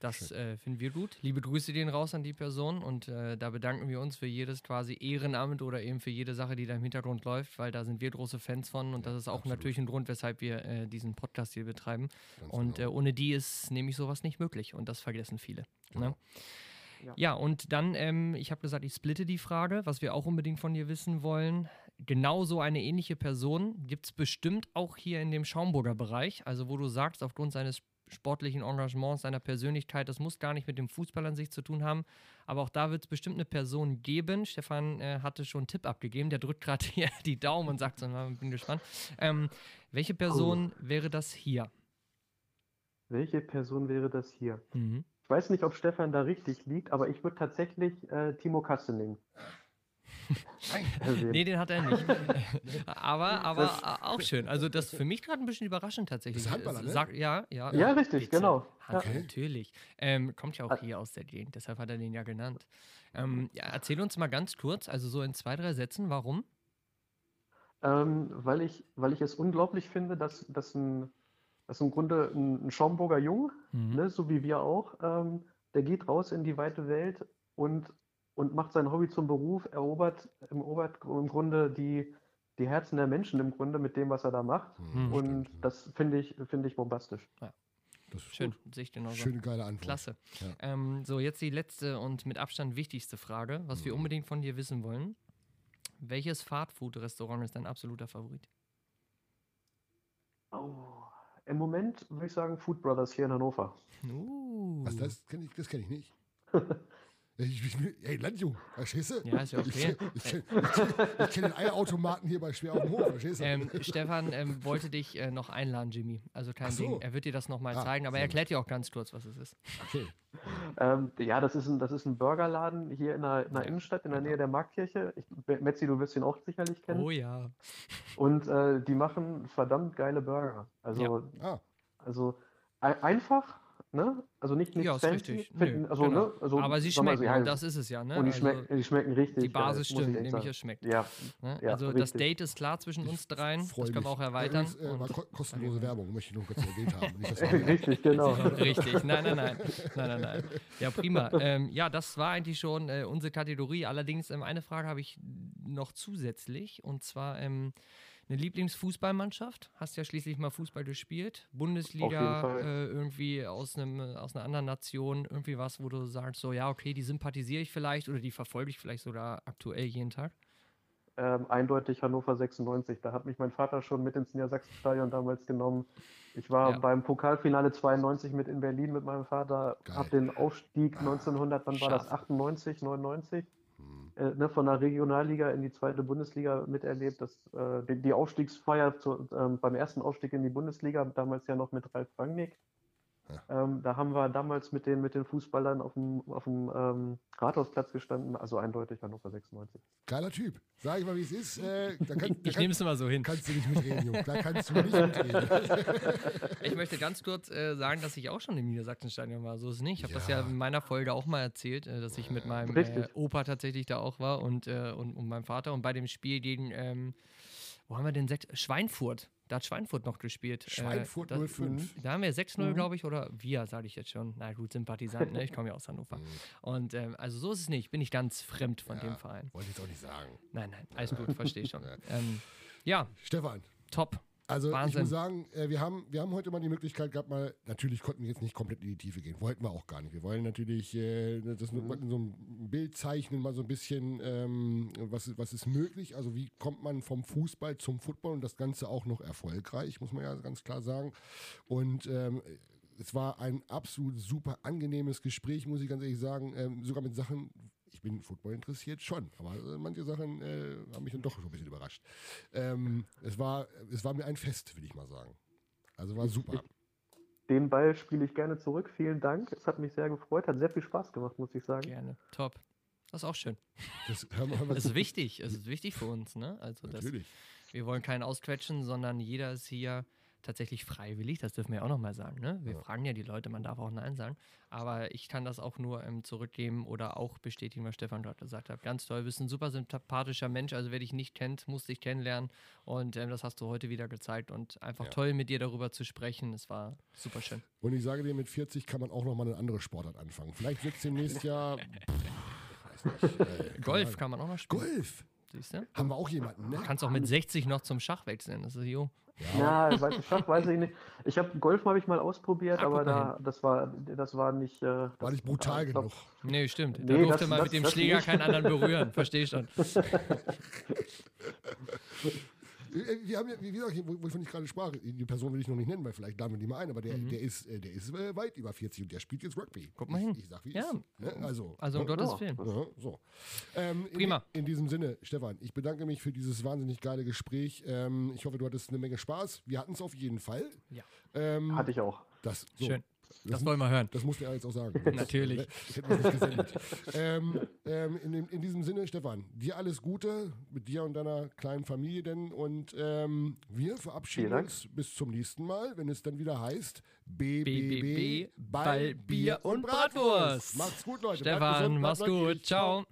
Das äh, finden wir gut. Liebe Grüße gehen raus an die Person und äh, da bedanken wir uns für jedes quasi Ehrenamt oder eben für jede Sache, die da im Hintergrund läuft, weil da sind wir große Fans von und das ist auch absolut. natürlich ein Grund, weshalb wir äh, diesen Podcast hier betreiben. Ganz Und genau. äh, ohne die ist nämlich sowas nicht möglich und das vergessen viele. Genau. Ne? Ja. Ja, und dann, ähm, ich habe gesagt, ich splitte die Frage, was wir auch unbedingt von dir wissen wollen. Genauso eine ähnliche Person gibt es bestimmt auch hier in dem Schaumburger Bereich, also wo du sagst, aufgrund seines sportlichen Engagements, seiner Persönlichkeit, das muss gar nicht mit dem Fußball an sich zu tun haben, aber auch da wird es bestimmt eine Person geben. Stefan äh, hatte schon einen Tipp abgegeben, der drückt gerade hier die Daumen und sagt, so, na, bin gespannt. Ähm, welche Person wäre das hier? Welche Person wäre das hier? Mhm. Ich weiß nicht, ob Stefan da richtig liegt, aber ich würde tatsächlich äh, Timo erwähnen. Nee, den hat er nicht. aber aber auch schön. Also das ist für mich gerade ein bisschen überraschend tatsächlich. Das Handballer, ne? Sag, ja, ja. Ja, richtig, Bitte. genau. Hand, Okay. Natürlich. Ähm, kommt ja auch hier aus der Gegend, deshalb hat er den ja genannt. Ähm, ja, erzähl uns mal ganz kurz, also so in zwei, drei Sätzen, warum? Ähm, weil ich, weil ich es unglaublich finde, dass, dass, ein, dass im Grunde ein, ein Schaumburger Jung, Mhm. ne, so wie wir auch, ähm, der geht raus in die weite Welt und, und macht sein Hobby zum Beruf, erobert im, erobert im Grunde die, die Herzen der Menschen im Grunde mit dem, was er da macht. Mhm. Und Stimmt. das finde ich, finde ich bombastisch. Das ist Schön, gut. sehe ich genauso. Schöne, geile Antwort. Klasse. Ja. Ähm, so, jetzt die letzte und mit Abstand wichtigste Frage, was wir Mhm. unbedingt von dir wissen wollen. Welches Fastfood-Restaurant ist dein absoluter Favorit? Oh. Im Moment würde ich sagen Food Brothers hier in Hannover. Uh. Was das kenne ich, das kenn ich nicht. Ich, ich, ey, Landjung, verstehst du? Ja, ist ja Ich, okay. ich, ich, ich, ich kenne den Eierautomaten hier bei Schwer auf dem Hof, verstehst du? Ähm, Stefan ähm, wollte dich äh, noch einladen, Jimmy. Also kein so. Ding. Er wird dir das nochmal Ah, zeigen, aber er erklärt dir auch ganz kurz, was es ist. Okay. Ähm, ja, das ist ein, das ist ein Burgerladen hier in der, in der Ja, Innenstadt, in der. Nähe der Marktkirche. Ich, Metzi, du wirst ihn auch sicherlich kennen. Oh ja. Und äh, die machen verdammt geile Burger. Also, Ah, also ein, einfach, ne? Also nicht nichts Ja, ist fancy. richtig. Finden, Nö, also, genau. ne? also, aber sie schmecken, und das ist es ja, ne? und die, Also, schmecken, die schmecken richtig. die Basis stimmt, nämlich sagen. es schmeckt. Ja, Ne? Ja, also das richtig. Date ist klar zwischen uns dreien. Das können wir auch erweitern. Übrigens, äh, war kostenlose Werbung, möchte ich nur kurz erwähnt haben. Nicht, richtig, genau. Richtig, nein, nein, nein, nein, nein, nein. Ja, prima. Ähm, ja, das war eigentlich schon äh, unsere Kategorie. Allerdings ähm, eine Frage habe ich noch zusätzlich und zwar, ähm, Eine Lieblingsfußballmannschaft? Hast ja schließlich mal Fußball gespielt. Bundesliga, äh, irgendwie aus, einem, aus einer anderen Nation, irgendwie was, wo du sagst, so ja, okay, die sympathisiere ich vielleicht oder die verfolge ich vielleicht sogar aktuell jeden Tag? Ähm, eindeutig Hannover 96. Da hat mich mein Vater schon mit ins Niedersachsenstadion damals genommen. Ich war ja. beim Pokalfinale 92 mit in Berlin mit meinem Vater, habe den Aufstieg 1900, wann war das? 98, 99? Äh, ne, von der Regionalliga in die zweite Bundesliga miterlebt. Das, äh, die, die, Aufstiegsfeier zu, äh, beim ersten Aufstieg in die Bundesliga, damals ja noch mit Ralf Rangnick. Ähm, da haben wir damals mit den, mit den Fußballern auf dem, auf dem ähm, Rathausplatz gestanden, also eindeutig Hannover 96. Geiler Typ. Sag ich mal, wie es ist. Äh, kann, ich nehme es immer so hin. Kannst du nicht mitreden, Junge. Da kannst du nicht mitreden. ich möchte ganz kurz äh, sagen, dass ich auch schon im Niedersachsenstadion war. So ist es nicht. Ich habe ja. das ja in meiner Folge auch mal erzählt, äh, dass ich mit meinem äh, Opa tatsächlich da auch war und, äh, und, und meinem Vater. Und bei dem Spiel gegen, ähm, wo haben wir den Sekt? Schweinfurt da hat Schweinfurt noch gespielt. Äh, Schweinfurt äh, 05. Da haben wir 6-0, mhm. glaube ich, oder wir, sage ich jetzt schon. Na gut, Sympathisant, ne? ich komme ja aus Hannover. Mhm. Und ähm, also so ist es nicht. Bin ich ganz fremd von ja, dem Verein. Wollte ich auch nicht sagen. Nein, nein, alles gut, verstehe schon. Ähm, ja. Stefan. Top. Also Wahnsinn. ich muss sagen, äh, wir, haben, wir haben heute mal die Möglichkeit gehabt, mal, natürlich konnten wir jetzt nicht komplett in die Tiefe gehen, wollten wir auch gar nicht. Wir wollen natürlich äh, das mhm. in so einem Bild zeichnen, mal so ein bisschen, ähm, was, was ist möglich, also wie kommt man vom Fußball zum Football und das Ganze auch noch erfolgreich, muss man ja ganz klar sagen. Und ähm, es war ein absolut super angenehmes Gespräch, muss ich ganz ehrlich sagen, ähm, sogar mit Sachen, bin Football interessiert schon, aber äh, manche Sachen äh, haben mich dann doch schon ein bisschen überrascht. Ähm, es, war, es war mir ein Fest, würde ich mal sagen. Also war super. Den Ball spiele ich gerne zurück. Vielen Dank. Es hat mich sehr gefreut. Hat sehr viel Spaß gemacht, muss ich sagen. Gerne. Top. Das ist auch schön. Das, das ist wichtig. Es ist wichtig für uns. Ne? Also Natürlich. Das, wir wollen keinen ausquetschen, sondern jeder ist hier tatsächlich freiwillig, das dürfen wir auch nochmal sagen. Ne? Wir ja. fragen ja die Leute, man darf auch Nein sagen. Aber ich kann das auch nur ähm, zurückgeben oder auch bestätigen, was Stefan gerade gesagt hat. Ganz toll, du bist ein super sympathischer Mensch. Also wer dich nicht kennt, muss dich kennenlernen. Und ähm, das hast du heute wieder gezeigt. Und einfach ja. toll, mit dir darüber zu sprechen. Es war super schön. Und ich sage dir, mit 40 kann man auch nochmal eine andere Sportart anfangen. Vielleicht wird es demnächst ja. Nicht, äh, Golf kann man auch noch spielen. Golf! Siehst du? Haben wir auch jemanden, ne? Du kannst auch mit 60 noch zum Schach wechseln. Das ist jo. Ja, ja weiß, Schach weiß ich nicht. Ich habe Golf habe ich mal ausprobiert, Ach, aber da, das war das war nicht. Äh, das war nicht brutal genug. Glaub, nee, stimmt. Da nee, durfte das, man das, mit dem Schläger nicht. keinen anderen berühren. Verstehe schon. Äh, wir haben ja, wie gesagt, wovon ich gerade sprach, die Person will ich noch nicht nennen, weil vielleicht laden wir die mal ein, aber der, mhm. der ist, äh, der ist äh, weit über 40 und der spielt jetzt Rugby. Guck mal hin. Ich, ich sag, wie ja. ist. Ne? Also, also um ne? Gottes Willen. Ja, so. Ähm, Prima. In, in, diesem Sinne, Stefan, ich bedanke mich für dieses wahnsinnig geile Gespräch. Ähm, ich hoffe, du hattest eine Menge Spaß. Wir hatten es auf jeden Fall. Ja. Ähm, Hatte ich auch. Das, so. Schön. Das, das wollen wir hören. Das musst du ja jetzt auch sagen. Natürlich. Ich hätte mich nicht gesendet. ähm, ähm, in, in, diesem Sinne, Stefan, dir alles Gute mit dir und deiner kleinen Familie denn. Und ähm, wir verabschieden uns bis zum nächsten Mal, wenn es dann wieder heißt BBB, Ball, Bier und Bratwurst. Macht's gut, Leute. Stefan, mach's gut. Ciao.